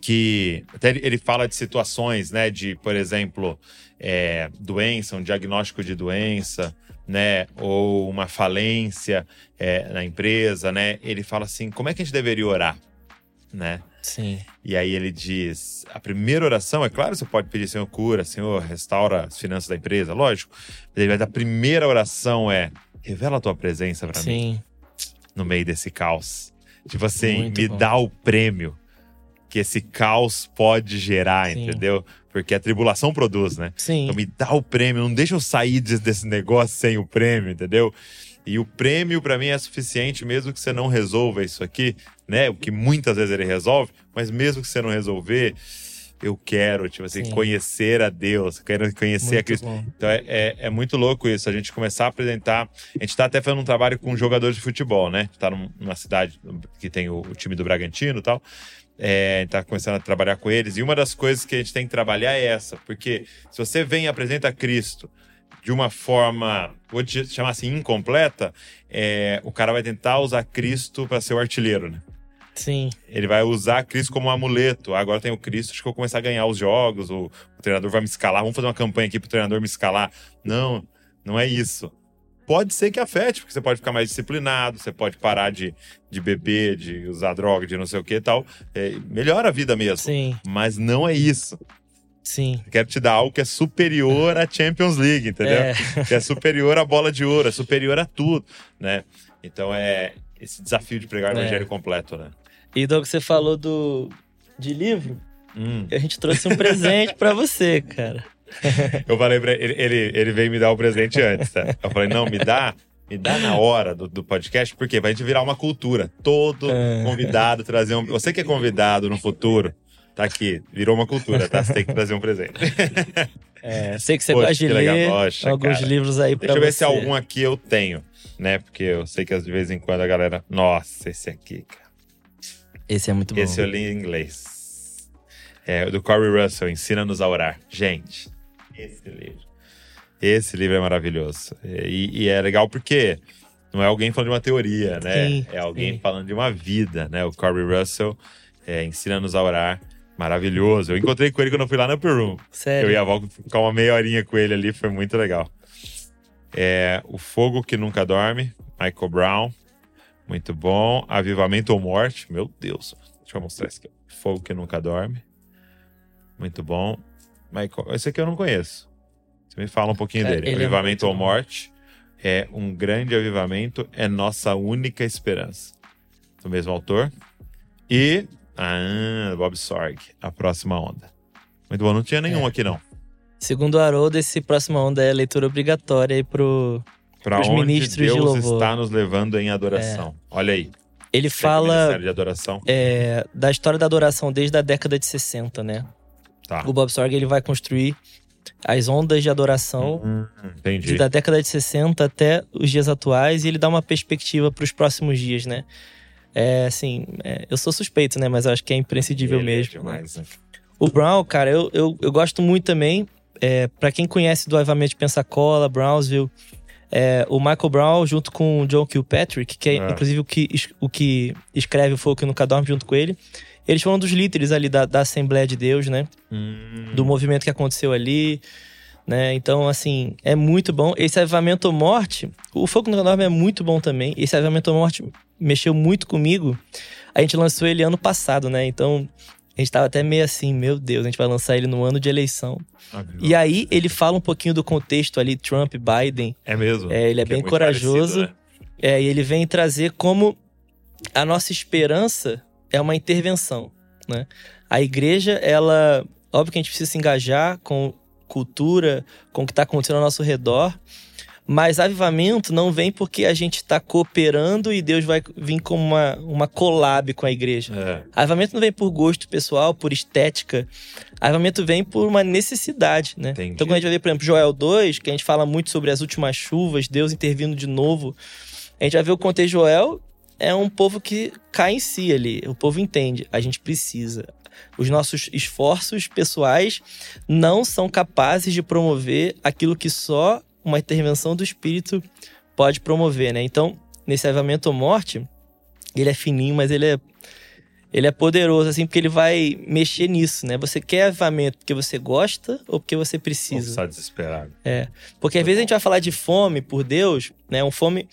que até ele, ele fala de situações, né, de, por exemplo, é, doença, um diagnóstico de doença, né, ou uma falência é, na empresa, né, ele fala assim, como é que a gente deveria orar, né? Sim. E aí ele diz: a primeira oração, é claro, você pode pedir, Senhor, cura, Senhor, restaura as finanças da empresa, lógico. Dar a primeira oração é: revela a tua presença para mim no meio desse caos. Tipo assim, Muito me bom. dá o prêmio que esse caos pode gerar, Sim. entendeu? Porque a tribulação produz, né? Sim. Então me dá o prêmio, não deixa eu sair de- desse negócio sem o prêmio, entendeu? E o prêmio pra mim é suficiente, mesmo que você não resolva isso aqui, né? O que muitas vezes ele resolve, mas mesmo que você não resolver, eu quero, tipo assim, Sim. conhecer a Deus, quero conhecer a Muito Cristo. bom. Então é, é, é muito louco isso, a gente começar a apresentar. A gente tá até fazendo um trabalho com jogadores de futebol, né? Tá num- numa cidade que tem o, o time do Bragantino e tal. É, a gente tá começando a trabalhar com eles. E uma das coisas que a gente tem que trabalhar é essa, porque se você vem e apresenta Cristo de uma forma, vou te chamar assim, incompleta, é, o cara vai tentar usar Cristo para ser o artilheiro, né? Sim. Ele vai usar Cristo como um amuleto. Agora tem o Cristo, acho que eu vou começar a ganhar os jogos, o, o treinador vai me escalar, vamos fazer uma campanha aqui pro treinador me escalar. Não, não é isso. Pode ser que afete, porque você pode ficar mais disciplinado, você pode parar de, de beber, de usar droga, de não sei o que e tal. É, melhora a vida mesmo. Sim. Mas não é isso. Sim. Eu quero te dar algo que é superior à Champions League, entendeu? É. *laughs* Que é superior à bola de ouro, é superior a tudo, né? Então é esse desafio de pregar o É. evangelho completo, né? E Doug, você falou do de livro. Hum. A gente trouxe um presente pra você, cara. *laughs* Eu falei pra ele, ele, ele veio me dar o presente antes, tá? Eu falei, não, me dá, me dá na hora do, do podcast, porque vai gente virar uma cultura. Todo É. convidado trazer um. Você que é convidado no futuro, tá aqui, virou uma cultura, tá? Você tem que trazer um presente. *laughs* É, sei que você Poxa, gosta de ler Poxa, alguns cara. livros aí pra Deixa eu ver você. se algum aqui eu tenho, né? Porque eu sei que de vez em quando a galera. Nossa, esse aqui, cara. Esse é muito bom. Esse eu li em inglês. É do Corey Russell, Ensina-nos a Orar. Gente, esse livro. Esse livro é maravilhoso. E, e é legal porque não é alguém falando de uma teoria, né? Sim, é alguém sim. falando de uma vida, né? O Corey Russell é, Ensina-nos a Orar. Maravilhoso. Eu encontrei com ele quando eu fui lá no Upper Room. Sério. Eu a Val ficar uma meia horinha com ele ali, foi muito legal. É, o Fogo que Nunca Dorme, Michael Brown. Muito bom. Avivamento ou Morte. Meu Deus. Deixa eu mostrar esse aqui. Fogo que Nunca Dorme. Muito bom. Michael, esse aqui eu não conheço. Você me fala um pouquinho É, dele. ele é Avivamento muito ou. Morte. É um grande avivamento, é nossa única esperança. Do mesmo autor. E. Ah, Bob Sorg, A Próxima Onda. Muito bom. Não tinha nenhum É. aqui, não. Segundo o Haroldo, esse próxima onda é leitura obrigatória aí pro. Para Pros ministros de Deus louvor. está nos levando em adoração. Olha aí. Ele Tem fala de adoração. é, da história da adoração desde a década de 60, né? Tá. O Bob Sorg ele vai construir as ondas de adoração Hum, de, da década de 60 até os dias atuais e ele dá uma perspectiva para os próximos dias, né? É assim, é, eu sou suspeito, né? Mas eu acho que é imprescindível Ele é mesmo. demais, né? O Brown, cara, eu, eu, eu gosto muito também. É, para quem conhece do Avivamento de Pensacola, Brownsville, é, o Michael Brown junto com o John Kilpatrick, que é, É. inclusive o que, o que escreve o que Nunca Dorme junto com ele. Eles foram dos líderes ali da, da Assembleia de Deus, né? Hum. do movimento que aconteceu ali, né? Então, assim, é muito bom. Esse Avivamento Morte, o Fogo no Norte é muito bom também. Esse Avivamento Morte mexeu muito comigo. A gente lançou ele ano passado, né? Então, a gente tava até meio assim, meu Deus, a gente vai lançar ele no ano de eleição. E aí, ele fala um pouquinho do contexto ali, Trump, Biden. É mesmo. É, ele é Que bem muito corajoso. parecido, né? É, e ele vem trazer como a nossa esperança é uma intervenção, né? A igreja, ela, óbvio que a gente precisa se engajar com cultura, com o que está acontecendo ao nosso redor, mas avivamento não vem porque a gente está cooperando e Deus vai vir como uma, uma collab com a igreja. É. Avivamento não vem por gosto pessoal, por estética. Avivamento vem por uma necessidade, né? Entendi. Então, quando a gente vai ver, por exemplo, Joel 2, que a gente fala muito sobre as últimas chuvas, Deus intervindo de novo, a gente vai ver o contexto de Joel é um povo que cai em si ali. O povo entende, a gente precisa. Os nossos esforços pessoais não são capazes de promover aquilo que só uma intervenção do Espírito pode promover, né? Então, nesse avivamento ou morte, ele é fininho, mas ele é ele é poderoso, assim, porque ele vai mexer nisso, né? Você quer avivamento porque você gosta ou porque você precisa? Está desesperado. Porque às vezes a gente vai falar de fome por Deus, né? Um fome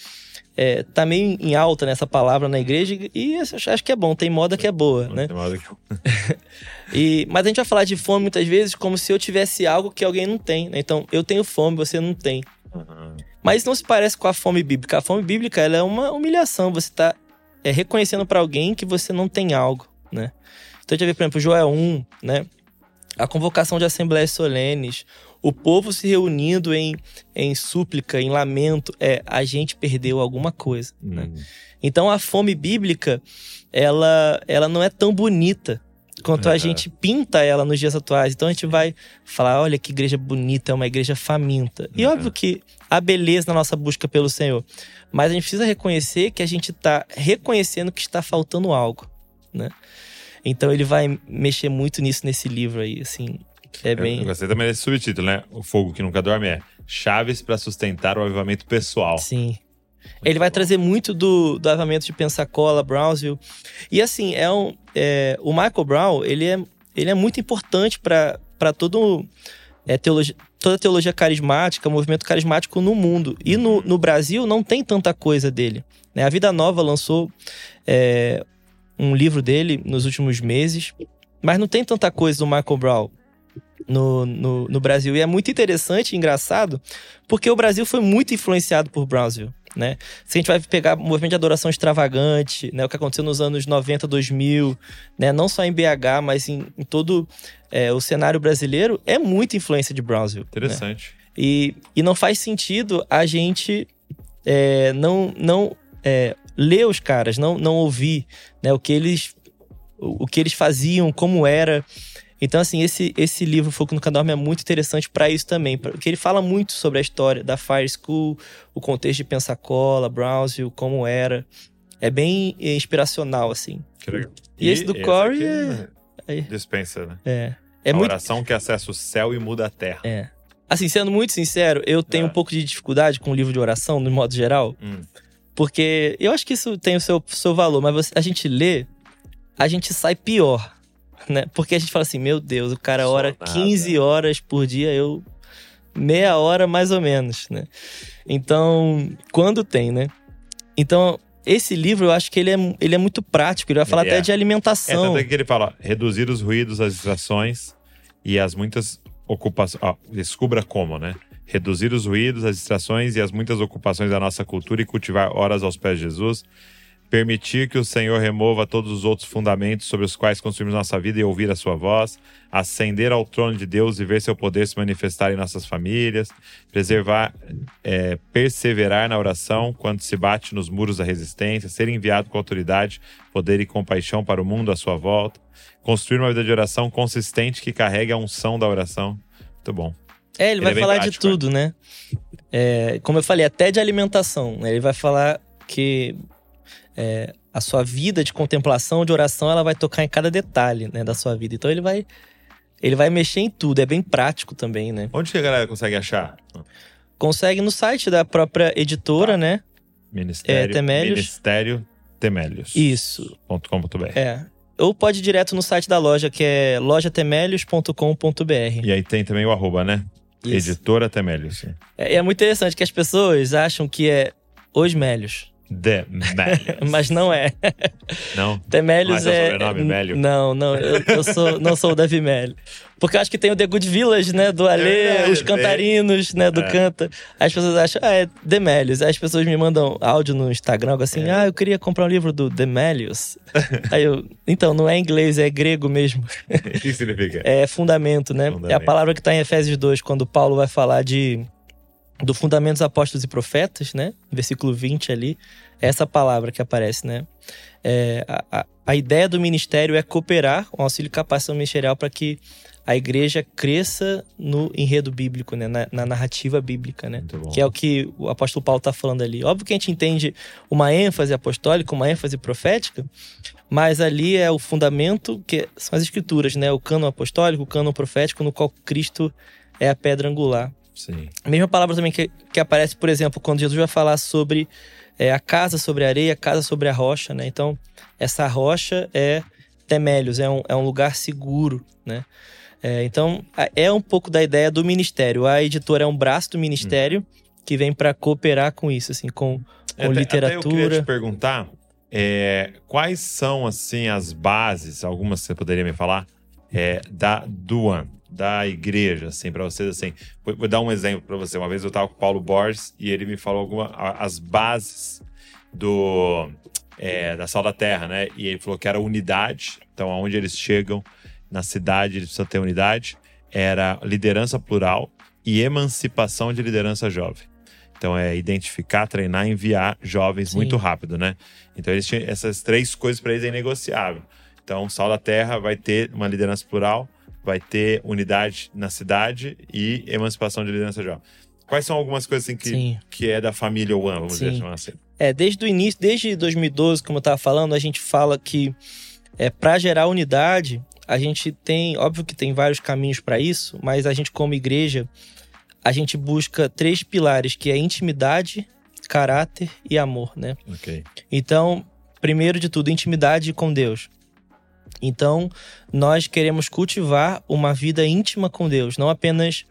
é, tá meio em alta nessa palavra na igreja e acho que é bom, tem moda que é boa, né? tem modo que- *laughs* E, mas a gente vai falar de fome muitas vezes como se eu tivesse algo que alguém não tem, né? Então, eu tenho fome, você não tem. Aham. Mas isso não se parece com a fome bíblica. A fome bíblica ela é uma humilhação. Você está é, reconhecendo para alguém que você não tem algo, né? Então a gente vai ver, por exemplo, Joel 1, né? A convocação de assembleias solenes, o povo se reunindo em, em súplica, em lamento. É, a gente perdeu alguma coisa, né? Hum. Então a fome bíblica, ela, ela não é tão bonita quanto a É. gente pinta ela nos dias atuais. Então a gente vai falar, olha que igreja bonita, é uma igreja faminta. E Uhum. óbvio que há beleza na nossa busca pelo Senhor. Mas a gente precisa reconhecer que a gente está reconhecendo que está faltando algo, né? Então ele vai mexer muito nisso nesse livro aí, assim. É Eu bem... gostei também desse subtítulo, né? O fogo que nunca dorme é chaves para sustentar o avivamento pessoal. Sim. Ele vai trazer muito do, do avamento de Pensacola, Brownsville. E assim, é um, é, o Michael Brown, ele é, ele é muito importante para todo é, teologia, toda a teologia carismática, movimento carismático no mundo. E no, no Brasil não tem tanta coisa dele. né? A Vida Nova lançou é, um livro dele nos últimos meses, mas não tem tanta coisa do Michael Brown no, no, no Brasil. E é muito interessante e engraçado, porque o Brasil foi muito influenciado por Brownsville. Né? Se a gente vai pegar o movimento de adoração extravagante, né, o que aconteceu nos anos 90, 2000, né, não só em BH, mas em, em todo é, o cenário brasileiro, é muita influência de Brownsville. né? Interessante. E, e não faz sentido a gente é, não, não é, ler os caras, não, não ouvir né, o, que eles, o, o que eles faziam, como era. Então, assim, esse, esse livro, Foco no Cadorme, é muito interessante para isso também, porque ele fala muito sobre a história da Fire School, o contexto de Pensacola, Brownsville, como era. É bem é, inspiracional, assim. Que legal. E esse do Corey aqui é- Dispensa, né? É, é a muito oração que acessa o céu e muda a terra. É. Assim, sendo muito sincero, eu tenho É. um pouco de dificuldade com o livro de oração, no modo geral, Hum. porque eu acho que isso tem o seu, seu valor, mas você- a gente lê, a gente sai pior, né? Porque a gente fala assim, meu Deus, o cara Só ora nada. 15 horas por dia, eu meia hora mais ou menos, né? Então, quando tem, né? Então, esse livro eu acho que ele é, ele é muito prático, ele vai falar até é. de É, alimentação. tanto é que ele fala, reduzir os ruídos, as distrações e as muitas ocupações. Ó, descubra como, né? Reduzir os ruídos, as distrações e as muitas ocupações da nossa cultura e cultivar horas aos pés de Jesus. Permitir que o Senhor remova todos os outros fundamentos sobre os quais construímos nossa vida e ouvir a sua voz. Ascender ao trono de Deus e ver seu poder se manifestar em nossas famílias. Preservar, é, perseverar na oração quando se bate nos muros da resistência. Ser enviado com autoridade, poder e compaixão para o mundo à sua volta. Construir uma vida de oração consistente que carregue a unção da oração. Muito bom. É, ele, Ele vai é falar prático, de tudo, né? É, como eu falei, até de alimentação. né? Ele vai falar que é, a sua vida de contemplação, de oração, ela vai tocar em cada detalhe né, da sua vida. Então ele vai, ele vai mexer em tudo. É bem prático também, né? Onde que a galera consegue achar? Consegue no site da própria editora, Tá. né? Ministério, É, Temélios. Ministério Temélios. Isso. .com.br. É. Ou pode ir direto no site da loja, que é lojatemélios.com.br. E aí tem também o arroba, né? Isso. Editora Temélios. sim. É, é muito interessante que as pessoas acham que é Os Mélios. Temélios. *laughs* Mas não é. Não? Temélios Mas é o é. sobrenome, Mélio? Não, não. Eu, eu sou, não sou o Davi Mélio. Porque eu acho que tem o The Good Village, né? Do Alê, verdade, os cantarinos, né? Do É. Canta. As pessoas acham, ah, é Demélios. Aí as pessoas me mandam áudio no Instagram algo assim, É. ah, eu queria comprar um livro do Demélios. *laughs* Aí eu, então, não é inglês, é grego mesmo. O que significa? É fundamento, né? É a Fundamento. palavra que está em Efésios 2, quando Paulo vai falar de do fundamento dos apóstolos e profetas, né? Versículo 20 ali. É essa palavra que aparece, né? É, a, a, a ideia do ministério é cooperar com auxílio e capacitação ministerial para que a igreja cresça no enredo bíblico, né? Na, na narrativa bíblica, né? Que é o que o apóstolo Paulo está falando ali. Óbvio que a gente entende uma ênfase apostólica, uma ênfase profética, mas ali é o fundamento que são as escrituras, né? O cano apostólico, o cano profético, no qual Cristo é a pedra angular. Sim. A mesma palavra também que, que aparece, por exemplo, quando Jesus vai falar sobre é, a casa sobre a areia, a casa sobre a rocha, né? Então, essa rocha é Temélios, é um, é um lugar seguro, né? É, então, é um pouco da ideia do ministério. A editora é um braço do ministério que vem para cooperar com isso, assim, com, com Até- literatura. Até eu queria te perguntar é, quais são, assim, as bases, algumas você poderia me falar, é, da Duan, da igreja, assim, para vocês, assim. Vou, vou dar um exemplo para você. Uma vez eu tava com o Paulo Borges e ele me falou alguma, as bases do é, da Sal da Terra, né? E ele falou que era unidade. Então, aonde eles chegam na cidade, eles precisam ter unidade. Era liderança plural e emancipação de liderança jovem. Então, é identificar, treinar enviar jovens Sim. muito rápido, né? Então, eles tinham essas três coisas para eles é inegociável. Então, Sal da Terra vai ter uma liderança plural, vai ter unidade na cidade e emancipação de liderança jovem. Quais são algumas coisas assim que, Sim. que é da família One, vamos dizer Sim. chamar assim? É, desde o início, desde 2012, como eu estava falando, a gente fala que é, para gerar unidade, a gente tem, óbvio que tem vários caminhos para isso, mas a gente como igreja, a gente busca três pilares, que é intimidade, caráter e amor, né? Ok. Então, primeiro de tudo, intimidade com Deus. Então, nós queremos cultivar uma vida íntima com Deus, não apenas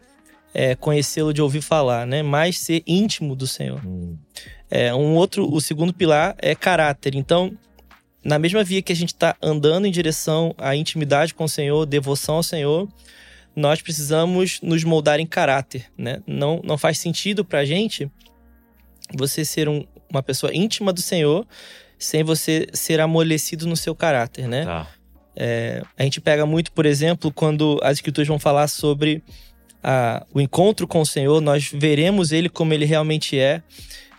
é, conhecê-lo de ouvir falar, né? Mas ser íntimo do Senhor. Hum, É, um outro, o segundo pilar é caráter. Então, na mesma via que a gente está andando em direção à intimidade com o Senhor, devoção ao Senhor, nós precisamos nos moldar em caráter, né? Não, não faz sentido pra gente você ser um- uma pessoa íntima do Senhor sem você ser amolecido no seu caráter, né? Tá. A gente pega muito, por exemplo, quando as escrituras vão falar sobre a- o encontro com o Senhor, nós veremos ele como ele realmente é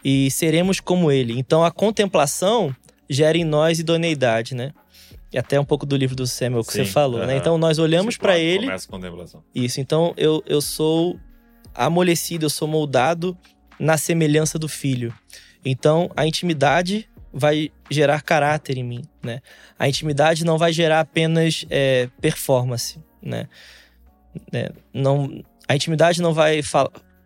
e seremos como ele. Então a contemplação gera em nós idoneidade, né? E até um pouco do livro do Samuel que Sim, você falou, né? aham. Então nós olhamos para ele, Começa a contemplação. isso. Então eu, eu sou amolecido, eu sou moldado na semelhança do filho. Então a intimidade vai gerar caráter em mim, né? A intimidade não vai gerar apenas é, performance, né? É, não, a intimidade não vai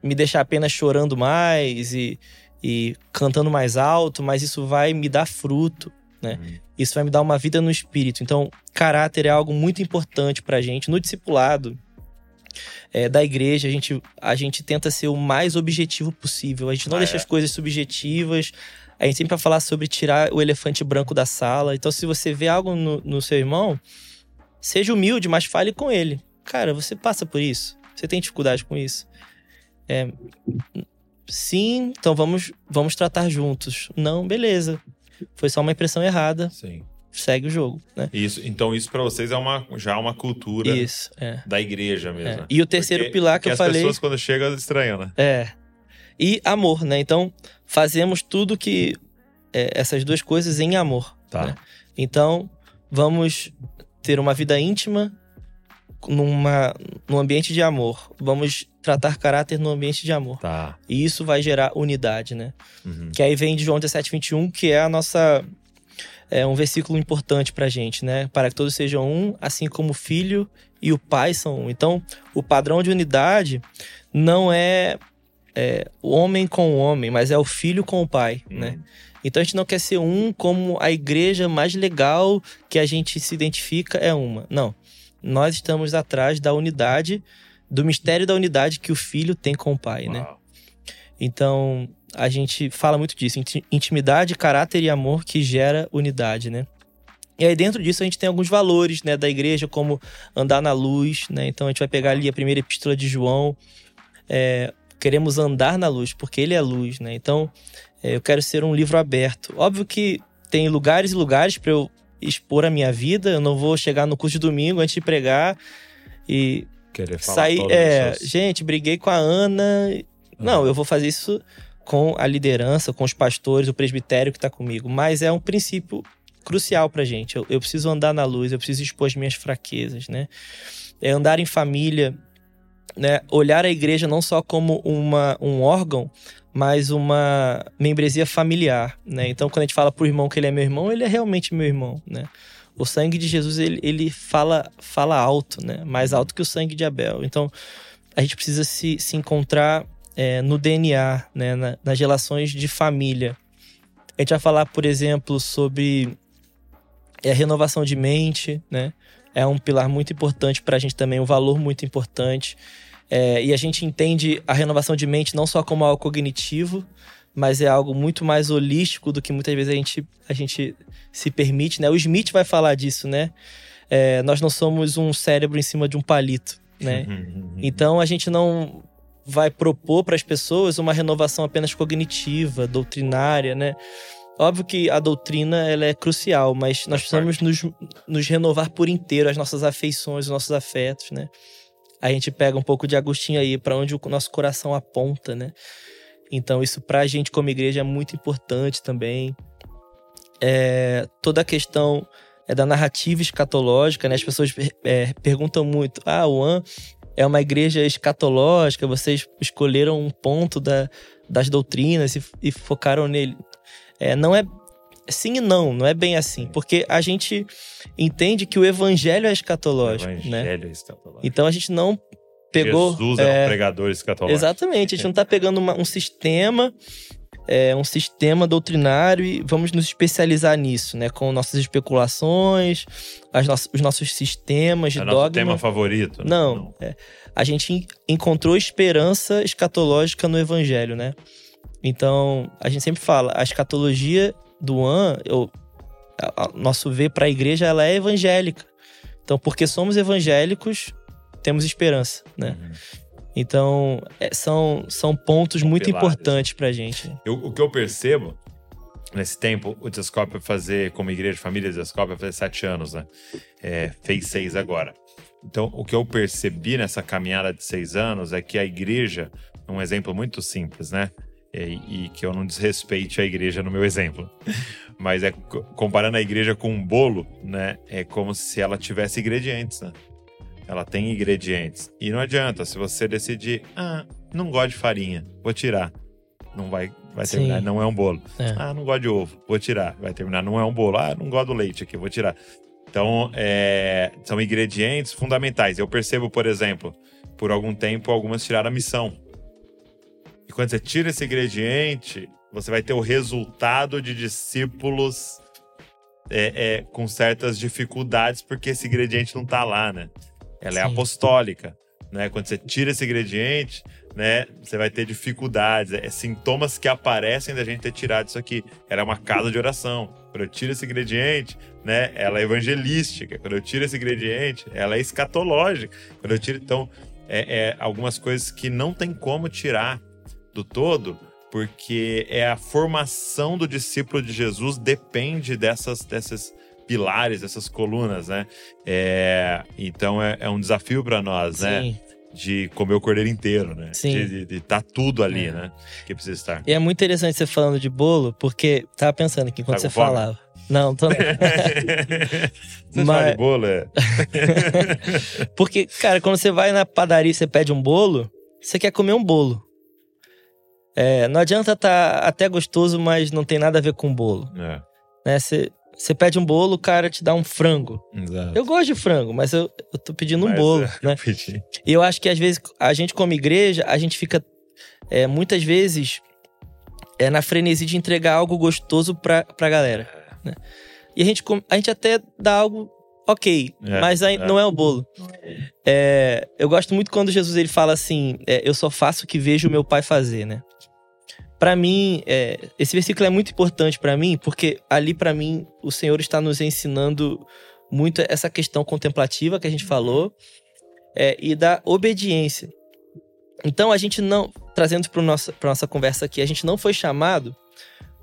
me deixar apenas chorando mais e, e cantando mais alto, mas isso vai me dar fruto, né? Hum. Isso vai me dar uma vida no espírito. Então, caráter é algo muito importante pra gente. No discipulado é, da igreja, a gente, a gente tenta ser o mais objetivo possível. A gente não Ah, deixa é? as coisas subjetivas. A gente sempre vai falar sobre tirar o elefante branco da sala. Então, se você vê algo no, no seu irmão, seja humilde, mas fale com ele. Cara, você passa por isso? Você tem dificuldade com isso? É, sim, então vamos, vamos tratar juntos. Não, beleza. Foi só uma impressão errada, Sim. segue o jogo, né? Isso, então isso pra vocês é uma, já uma cultura Isso, é. da igreja mesmo. É. E o terceiro Porque- pilar que eu as falei pessoas quando chegam estranham, né? é. E amor, né? Então, fazemos tudo que. é, essas duas coisas em amor. Tá. né? Então, vamos ter uma vida íntima numa, num ambiente de amor. Vamos tratar caráter no ambiente de amor. Tá. E isso vai gerar unidade, né? Uhum. Que aí vem de João 17, 21, que é a nossa. É um versículo importante pra gente, né? Para que todos sejam um, assim como o filho e o pai são um. Então, o padrão de unidade não é é o homem com o homem, mas é o filho com o pai, Hum. né? Então a gente não quer ser um como a igreja mais legal que a gente se identifica é uma. Não. Nós estamos atrás da unidade, do mistério da unidade que o filho tem com o pai, né? Uau. Então, a gente fala muito disso, inti- intimidade, caráter e amor que gera unidade, né? E aí dentro disso a gente tem alguns valores, né, da igreja, como andar na luz, né? Então a gente vai pegar ali a primeira epístola de João, é, queremos andar na luz, porque ele é luz, né? Então, é, eu quero ser um livro aberto. Óbvio que tem lugares e lugares para eu expor a minha vida, eu não vou chegar no curso de domingo antes de pregar e Querer falar sair, é, as suas- gente, briguei com a Ana. Não, eu vou fazer isso com a liderança, com os pastores, o presbitério que tá comigo. Mas é um princípio crucial pra gente. Eu, eu preciso andar na luz, eu preciso expor as minhas fraquezas, né? É andar em família, né? Olhar a igreja não só como uma, um órgão, mas uma membresia familiar, né? Então, quando a gente fala pro irmão que ele é meu irmão, ele é realmente meu irmão, né? O sangue de Jesus, ele, ele fala, fala alto, né? Mais alto que o sangue de Abel. Então, a gente precisa se, se encontrar é, no DNA, né? Na- nas relações de família. A gente vai falar, por exemplo, sobre é, a renovação de mente, né? É um pilar muito importante para a gente também, um valor muito importante. É, e a gente entende a renovação de mente não só como algo cognitivo, mas é algo muito mais holístico do que muitas vezes a gente, a gente se permite, né? O Smith vai falar disso, né? É, nós não somos um cérebro em cima de um palito, né? Uhum. Então a gente não vai propor para as pessoas uma renovação apenas cognitiva, doutrinária, né? Óbvio que a doutrina ela é crucial, mas nós precisamos nos, nos renovar por inteiro, as nossas afeições, os nossos afetos, né? A gente pega um pouco de Agostinho aí, para onde o nosso coração aponta, né? Então isso pra gente como igreja é muito importante também. É, toda a questão é da narrativa escatológica, né? As pessoas é, perguntam muito, ah, o AN é uma igreja escatológica, vocês escolheram um ponto da, das doutrinas e, e focaram nele. É, não é sim e não, não é bem assim, porque a gente entende que o evangelho é escatológico, né? Evangelho escatológico. Então a gente não pegou Jesus era é, um pregador escatológico. Exatamente, a gente não tá pegando uma- um sistema, é, um sistema doutrinário e vamos nos especializar nisso, né? Com nossas especulações, nossas- os nossos sistemas de É o nosso dogma. tema favorito. né? Não, é, a gente en- encontrou esperança escatológica no evangelho, né? Então, a gente sempre fala, a escatologia do An, eu, a- a- nosso ver para a igreja, ela é evangélica. Então, porque somos evangélicos, temos esperança, né? Uhum. Então, é, são, são pontos muito pilares. importantes pra gente. Eu- o que eu percebo nesse tempo, o Desascope vai fazer, como igreja de família, o Desascope vai fazer sete anos, né? É, fez seis agora. Então, o que eu percebi nessa caminhada de seis anos é que a igreja, um exemplo muito simples, né? E, e que eu não desrespeite a igreja no meu exemplo. Mas é co- comparando a igreja com um bolo, né? É como se ela tivesse ingredientes, né? Ela tem ingredientes. E não adianta, se você decidir, ah, não gosto de farinha, vou tirar. Não vai, vai Sim. terminar, não é um bolo. É. Ah, não gosto de ovo, vou tirar. Vai terminar, não é um bolo. Ah, não gosto do leite aqui, vou tirar. Então, é, são ingredientes fundamentais. Eu percebo, por exemplo, por algum tempo, algumas tiraram a missão. E quando você tira esse ingrediente, você vai ter o resultado de discípulos é, é, com certas dificuldades, porque esse ingrediente não tá lá, né? Ela é Sim. apostólica, né? Quando você tira esse ingrediente, né? Você vai ter dificuldades, é sintomas que aparecem da gente ter tirado isso aqui. Ela é uma casa de oração. Quando eu tiro esse ingrediente, né? Ela é evangelística. Quando eu tiro esse ingrediente, ela é escatológica. Quando eu tiro, então, é, é algumas coisas que não tem como tirar do todo, porque é a formação do discípulo de Jesus depende dessas, dessas pilares, dessas colunas, né? É, então é, é um desafio para nós, né? Sim. De comer o cordeiro inteiro, né? Sim. De, de, de tá tudo ali, É. né? Que precisa estar. E é muito interessante você falando de bolo, porque tava pensando aqui enquanto Tá você fome? falava. Não, tô... *laughs* Você Mas- de bolo, é? *laughs* Porque, cara, quando você vai na padaria e você pede um bolo, você quer comer um bolo. É, não adianta tá até gostoso, mas não tem nada a ver com bolo. É, Né? Você, você pede um bolo, o cara te dá um frango. exato. Eu gosto de frango, mas eu, eu tô pedindo um Mas, bolo, é, né? eu. E eu acho que às vezes a gente, como igreja, a gente fica é, muitas vezes é na frenesi de entregar algo gostoso pra, pra galera. Né? E a gente, a gente até dá algo ok, É, mas aí é. não é o bolo. É, eu gosto muito quando Jesus ele fala assim: é, Eu só faço o que vejo o meu pai fazer, né? Pra mim, é, esse versículo é muito importante pra mim, porque ali pra mim o Senhor está nos ensinando muito essa questão contemplativa que a gente falou é, e da obediência. Então a gente não, trazendo para nossa para nossa conversa aqui, a gente não foi chamado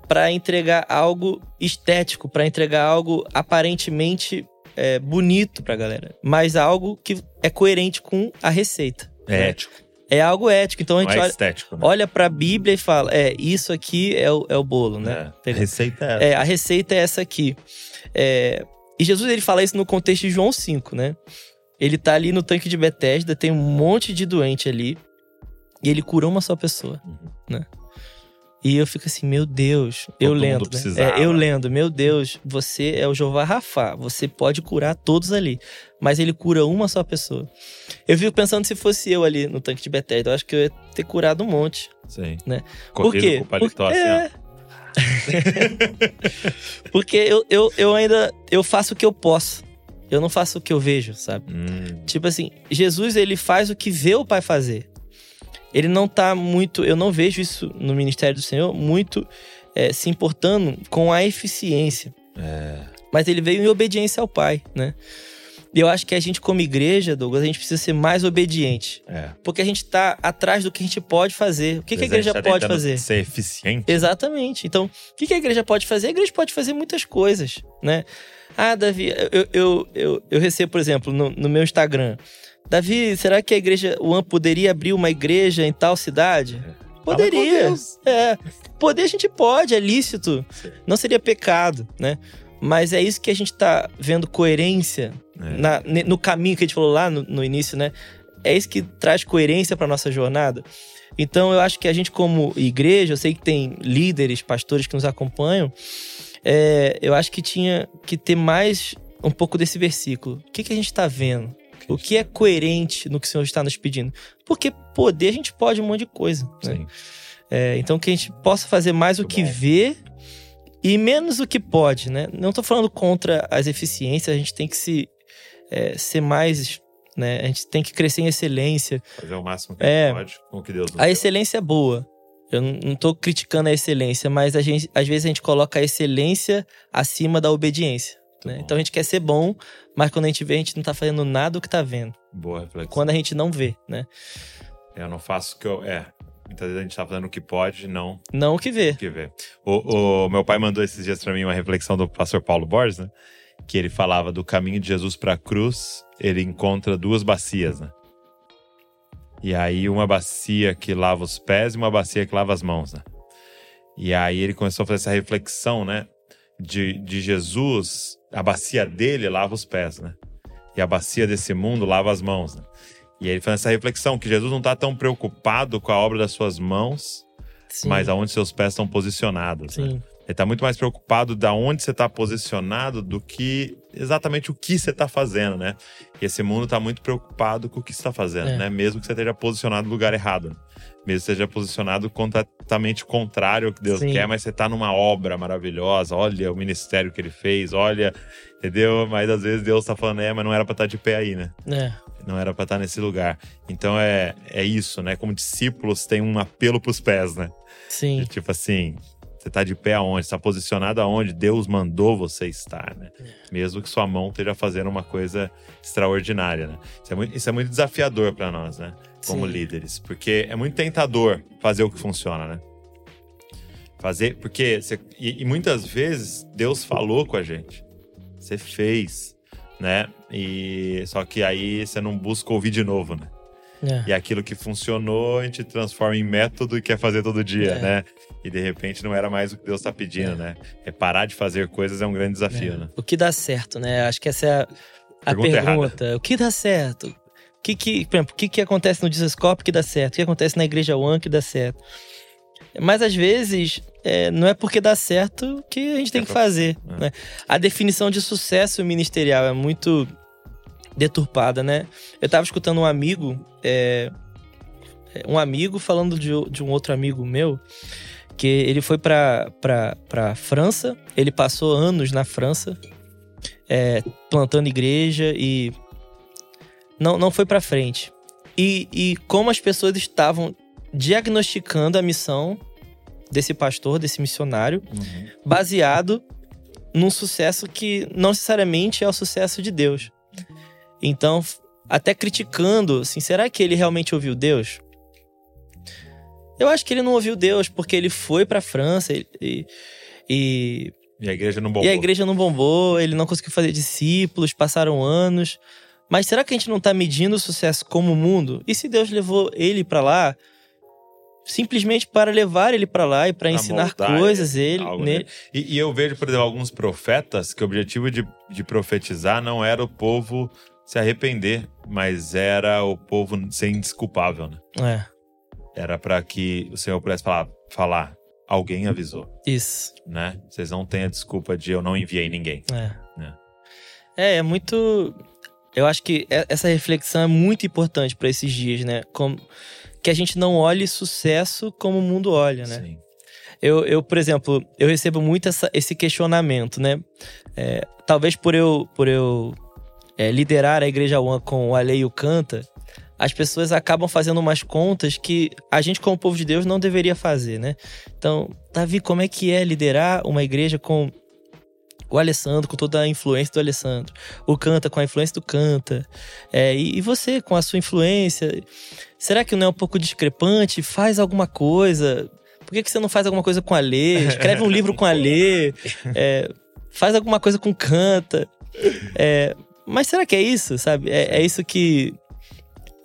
para entregar algo estético, para entregar algo aparentemente é, bonito pra galera, mas algo que é coerente com a receita. É ético, É algo ético. Então a gente é olha, estético. Né? olha para a Bíblia e fala: é, isso aqui é o, é o bolo, né? É, a receita é essa. é, a receita é essa aqui. É, e Jesus ele fala isso no contexto de João 5, né? Ele tá ali no tanque de Betesda, tem um monte de doente ali, e ele curou uma só pessoa, Uhum. né? E eu fico assim, meu Deus, eu mundo lendo, né? É, eu lendo, meu Deus, você é o Jeová Rafa, você pode curar todos ali, mas ele cura uma só pessoa. Eu fico pensando se fosse eu ali no tanque de Betesda, eu acho que eu ia ter curado um monte. Sim. né? Por quê? com o paletó, Porque- assim, ó. é. *laughs* Porque eu, eu, eu ainda eu faço o que eu posso. Eu não faço o que eu vejo, sabe? Hum, Tipo assim, Jesus ele faz o que vê o Pai fazer. Ele não tá muito, eu não vejo isso no ministério do Senhor muito é, se importando com a eficiência. é, Mas ele veio em obediência ao Pai, né? E eu acho que a gente como igreja, Douglas, a gente precisa ser mais obediente, é. porque a gente tá atrás do que a gente pode fazer. O que, que a igreja tá pode fazer? Ser eficiente. Exatamente. Então, o que que a igreja pode fazer? A igreja pode fazer muitas coisas, né? Ah, Davi, eu, eu, eu, eu recebo, por exemplo, no, no meu Instagram. Davi, será que a igreja, o AMP poderia abrir uma igreja em tal cidade? Poderia. Com Deus. É. Poder a gente pode, é lícito. Sim. Não seria pecado, né? Mas é isso que a gente tá vendo coerência É. na- no caminho que a gente falou lá no, no início, né? É isso que traz coerência para nossa jornada. Então eu acho que a gente, como igreja, eu sei que tem líderes, pastores que nos acompanham, é, eu acho que tinha que ter mais um pouco desse versículo. O que, que a gente está vendo? O que é coerente no que o Senhor está nos pedindo? Porque poder a gente pode um monte de coisa. né? É, então que a gente possa fazer mais o Muito que bom. vê e menos o que pode, né? Não tô falando contra as eficiências, a gente tem que se é, ser mais, né? A gente tem que crescer em excelência. Fazer o máximo que É. a gente pode com o que Deus nos A deu. excelência é boa. Eu não tô criticando a excelência, mas a gente, às vezes a gente coloca a excelência acima da obediência. Né? Então a gente quer ser bom, mas quando a gente vê, a gente não tá fazendo nada do que tá vendo. Boa reflexão. Quando a gente não vê, né? Eu não faço o que eu. É. Muitas vezes a gente tá fazendo o que pode, não Não o que vê. o que vê. O, o meu pai mandou esses dias pra mim uma reflexão do pastor Paulo Borges, né? Que ele falava do caminho de Jesus pra cruz, ele encontra duas bacias, né? E aí uma bacia que lava os pés e uma bacia que lava as mãos, né? E aí ele começou a fazer essa reflexão, né? De, de Jesus, a bacia dele lava os pés, né? E a bacia desse mundo lava as mãos, né? E aí ele faz essa reflexão que Jesus não tá tão preocupado com a obra das suas mãos, Sim. mas aonde seus pés estão posicionados. né? Sim. Ele tá muito mais preocupado da onde você tá posicionado do que exatamente o que você tá fazendo, né? E esse mundo tá muito preocupado com o que você tá fazendo, É. né? Mesmo que você esteja posicionado no lugar errado. Mesmo esteja posicionado completamente contrário ao que Deus Sim. quer, mas você tá numa obra maravilhosa. Olha o ministério que ele fez, olha, entendeu? Mas às vezes Deus tá falando, é, mas não era pra estar de pé aí, né? É. Não era pra estar nesse lugar. Então é, é isso, né? Como discípulos tem um apelo pros pés, né? Sim. De tipo assim, você tá de pé aonde? Você tá posicionado aonde Deus mandou você estar, né? Mesmo que sua mão esteja fazendo uma coisa extraordinária, né? Isso é muito, isso é muito desafiador para nós, né? Como Sim. líderes. Porque é muito tentador fazer o que funciona, né? Fazer, porque você- e, e muitas vezes Deus falou com a gente. Você fez, né? E só que aí você não busca ouvir de novo, né? É. E aquilo que funcionou, a gente transforma em método e quer fazer todo dia, É. né? E de repente não era mais o que Deus está pedindo, É. né? É parar de fazer coisas é um grande desafio, É. né? O que dá certo, né? Acho que essa é a, a Pergunta pergunta. O que dá certo? O que, que, por exemplo, que, que acontece no Discoscope que dá certo? O que acontece na Igreja One que dá certo? Mas às vezes é, não é porque dá certo que a gente tem É que fazer. é. né? A definição de sucesso ministerial é muito deturpada, né? Eu tava escutando um amigo, é, um amigo falando de, de um outro amigo meu que ele foi para para França, ele passou anos na França é, plantando igreja e não, não foi para frente. E, e como as pessoas estavam diagnosticando a missão desse pastor, desse missionário, uhum. baseado num sucesso que não necessariamente é o sucesso de Deus. Então, até criticando, assim, será que ele realmente ouviu Deus? Eu acho que ele não ouviu Deus porque ele foi para a França e, e, e e a igreja não bombou. E a igreja não bombou, ele não conseguiu fazer discípulos, passaram anos. Mas será que a gente não está medindo o sucesso como o mundo? E se Deus levou ele para lá simplesmente para levar ele para lá e para ensinar coisas ele, nele? E, e, eu vejo, por exemplo, alguns profetas que o objetivo de, de profetizar não era o povo se arrepender, mas era o povo ser indesculpável, né? É. Era para que o Senhor pudesse falar, falar alguém avisou. Isso. Né? Vocês não têm a desculpa de eu não enviei ninguém. É. Né? É, é muito. Eu acho que essa reflexão é muito importante para esses dias, né? Como... Que a gente não olhe sucesso como o mundo olha, né? Sim. Eu, eu, por exemplo, eu recebo muito essa, esse questionamento, né? É, talvez por eu, por eu é, liderar a Igreja One com o Ale e o Canta, as pessoas acabam fazendo umas contas que a gente, como povo de Deus, não deveria fazer, né? Então, Davi, como é que é liderar uma igreja com o Alessandro, com toda a influência do Alessandro, o Canta com a influência do Canta, é, e, e, você com a sua influência? Será que não é um pouco discrepante? Faz alguma coisa? Por que, que você não faz alguma coisa com a Lê? Escreve um livro com a Lê? É, faz alguma coisa com Canta? É, mas será que é isso, sabe? É, é isso que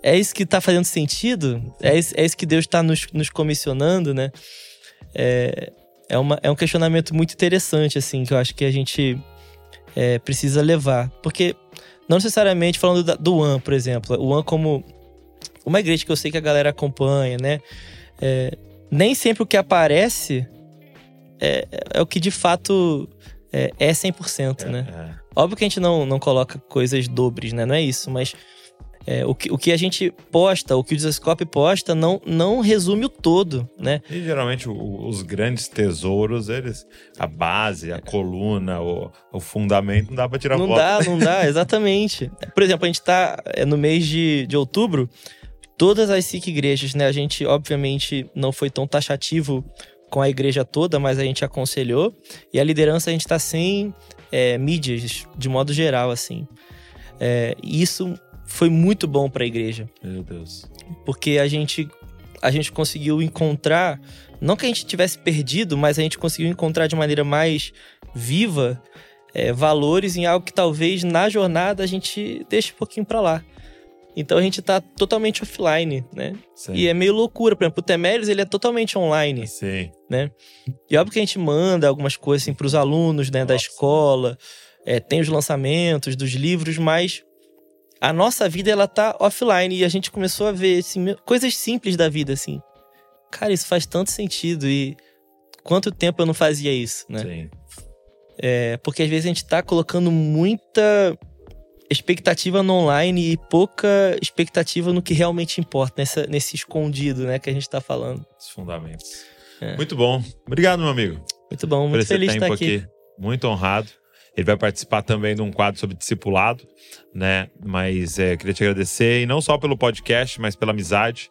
é isso que está fazendo sentido? É isso, é isso que Deus está nos, nos, comissionando, né? É, é, uma, é um questionamento muito interessante, assim, que eu acho que a gente é, precisa levar. Porque, não necessariamente falando da, do One, por exemplo, o One como uma igreja que eu sei que a galera acompanha, né? É, nem sempre o que aparece é, é o que de fato é, é 100%, né? É, é. Óbvio que a gente não, não coloca coisas dobres, né? Não é isso, mas é, o, que, o que a gente posta, o que o Desascope posta, não, não resume o todo, né? E geralmente o, os grandes tesouros, eles. A base, a coluna, o, o fundamento, não dá pra tirar não foto. Não dá, não dá, *laughs* exatamente. Por exemplo, a gente tá é, no mês de, de outubro, todas as cinco igrejas, né? A gente, obviamente, não foi tão taxativo com a igreja toda, mas a gente aconselhou. E a liderança a gente tá sem é, mídias, de modo geral, assim. É, isso foi muito bom para a igreja. Meu Deus. Porque a gente a gente conseguiu encontrar, não que a gente tivesse perdido, mas a gente conseguiu encontrar de maneira mais viva é, valores em algo que talvez na jornada a gente deixe um pouquinho para lá. Então a gente tá totalmente offline, né? Sim. E é meio loucura. Por exemplo, o Temeres, ele é totalmente online. Sim. Né? E óbvio que a gente manda algumas coisas assim pros alunos, né, Nossa. da escola. É, tem os lançamentos dos livros, mas a nossa vida ela tá offline e a gente começou a ver assim, coisas simples da vida assim. Cara, isso faz tanto sentido e quanto tempo eu não fazia isso, né? Sim. É, porque às vezes a gente tá colocando muita expectativa no online e pouca expectativa no que realmente importa, nessa, nesse escondido, né, que a gente tá falando. Os fundamentos. É. Muito bom. Obrigado, meu amigo. Muito bom, muito feliz de estar aqui. aqui. Muito honrado. Ele vai participar também de um quadro sobre discipulado, né? Mas é, queria te agradecer, e não só pelo podcast, mas pela amizade,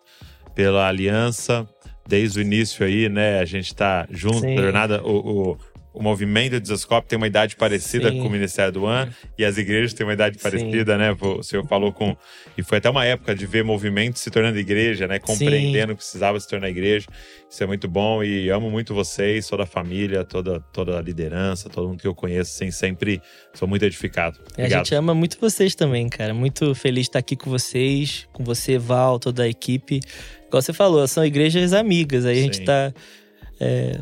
pela aliança. Desde o início aí, né? A gente tá junto na jornada. O, o, o movimento de Desascope tem uma idade parecida Sim. com o Ministério do An e as igrejas têm uma idade parecida, Sim. né? O senhor falou com. E foi até uma época de ver movimento se tornando igreja, né? Compreendendo Sim. que precisava se tornar igreja. Isso é muito bom e amo muito vocês, toda a família, toda, toda a liderança, todo mundo que eu conheço, assim, sempre sou muito edificado. Obrigado. A gente ama muito vocês também, cara. Muito feliz de estar aqui com vocês, com você, Val, toda a equipe. Igual você falou, são igrejas amigas. Aí a gente tá. É,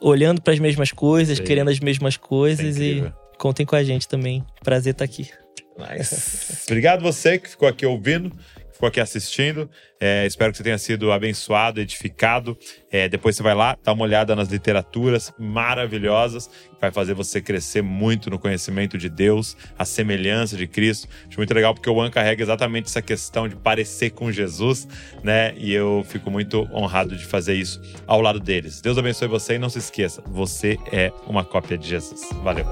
olhando para as mesmas coisas, Sim. querendo as mesmas coisas é e contem com a gente também. Prazer estar tá aqui. Nice. Obrigado você que ficou aqui ouvindo, ficou aqui assistindo. É, espero que você tenha sido abençoado, edificado. É, depois você vai lá, dá uma olhada nas literaturas maravilhosas, vai fazer você crescer muito no conhecimento de Deus, a semelhança de Cristo. Acho muito legal porque o One carrega exatamente essa questão de parecer com Jesus, né? E eu fico muito honrado de fazer isso ao lado deles. Deus abençoe você e não se esqueça, você é uma cópia de Jesus. Valeu.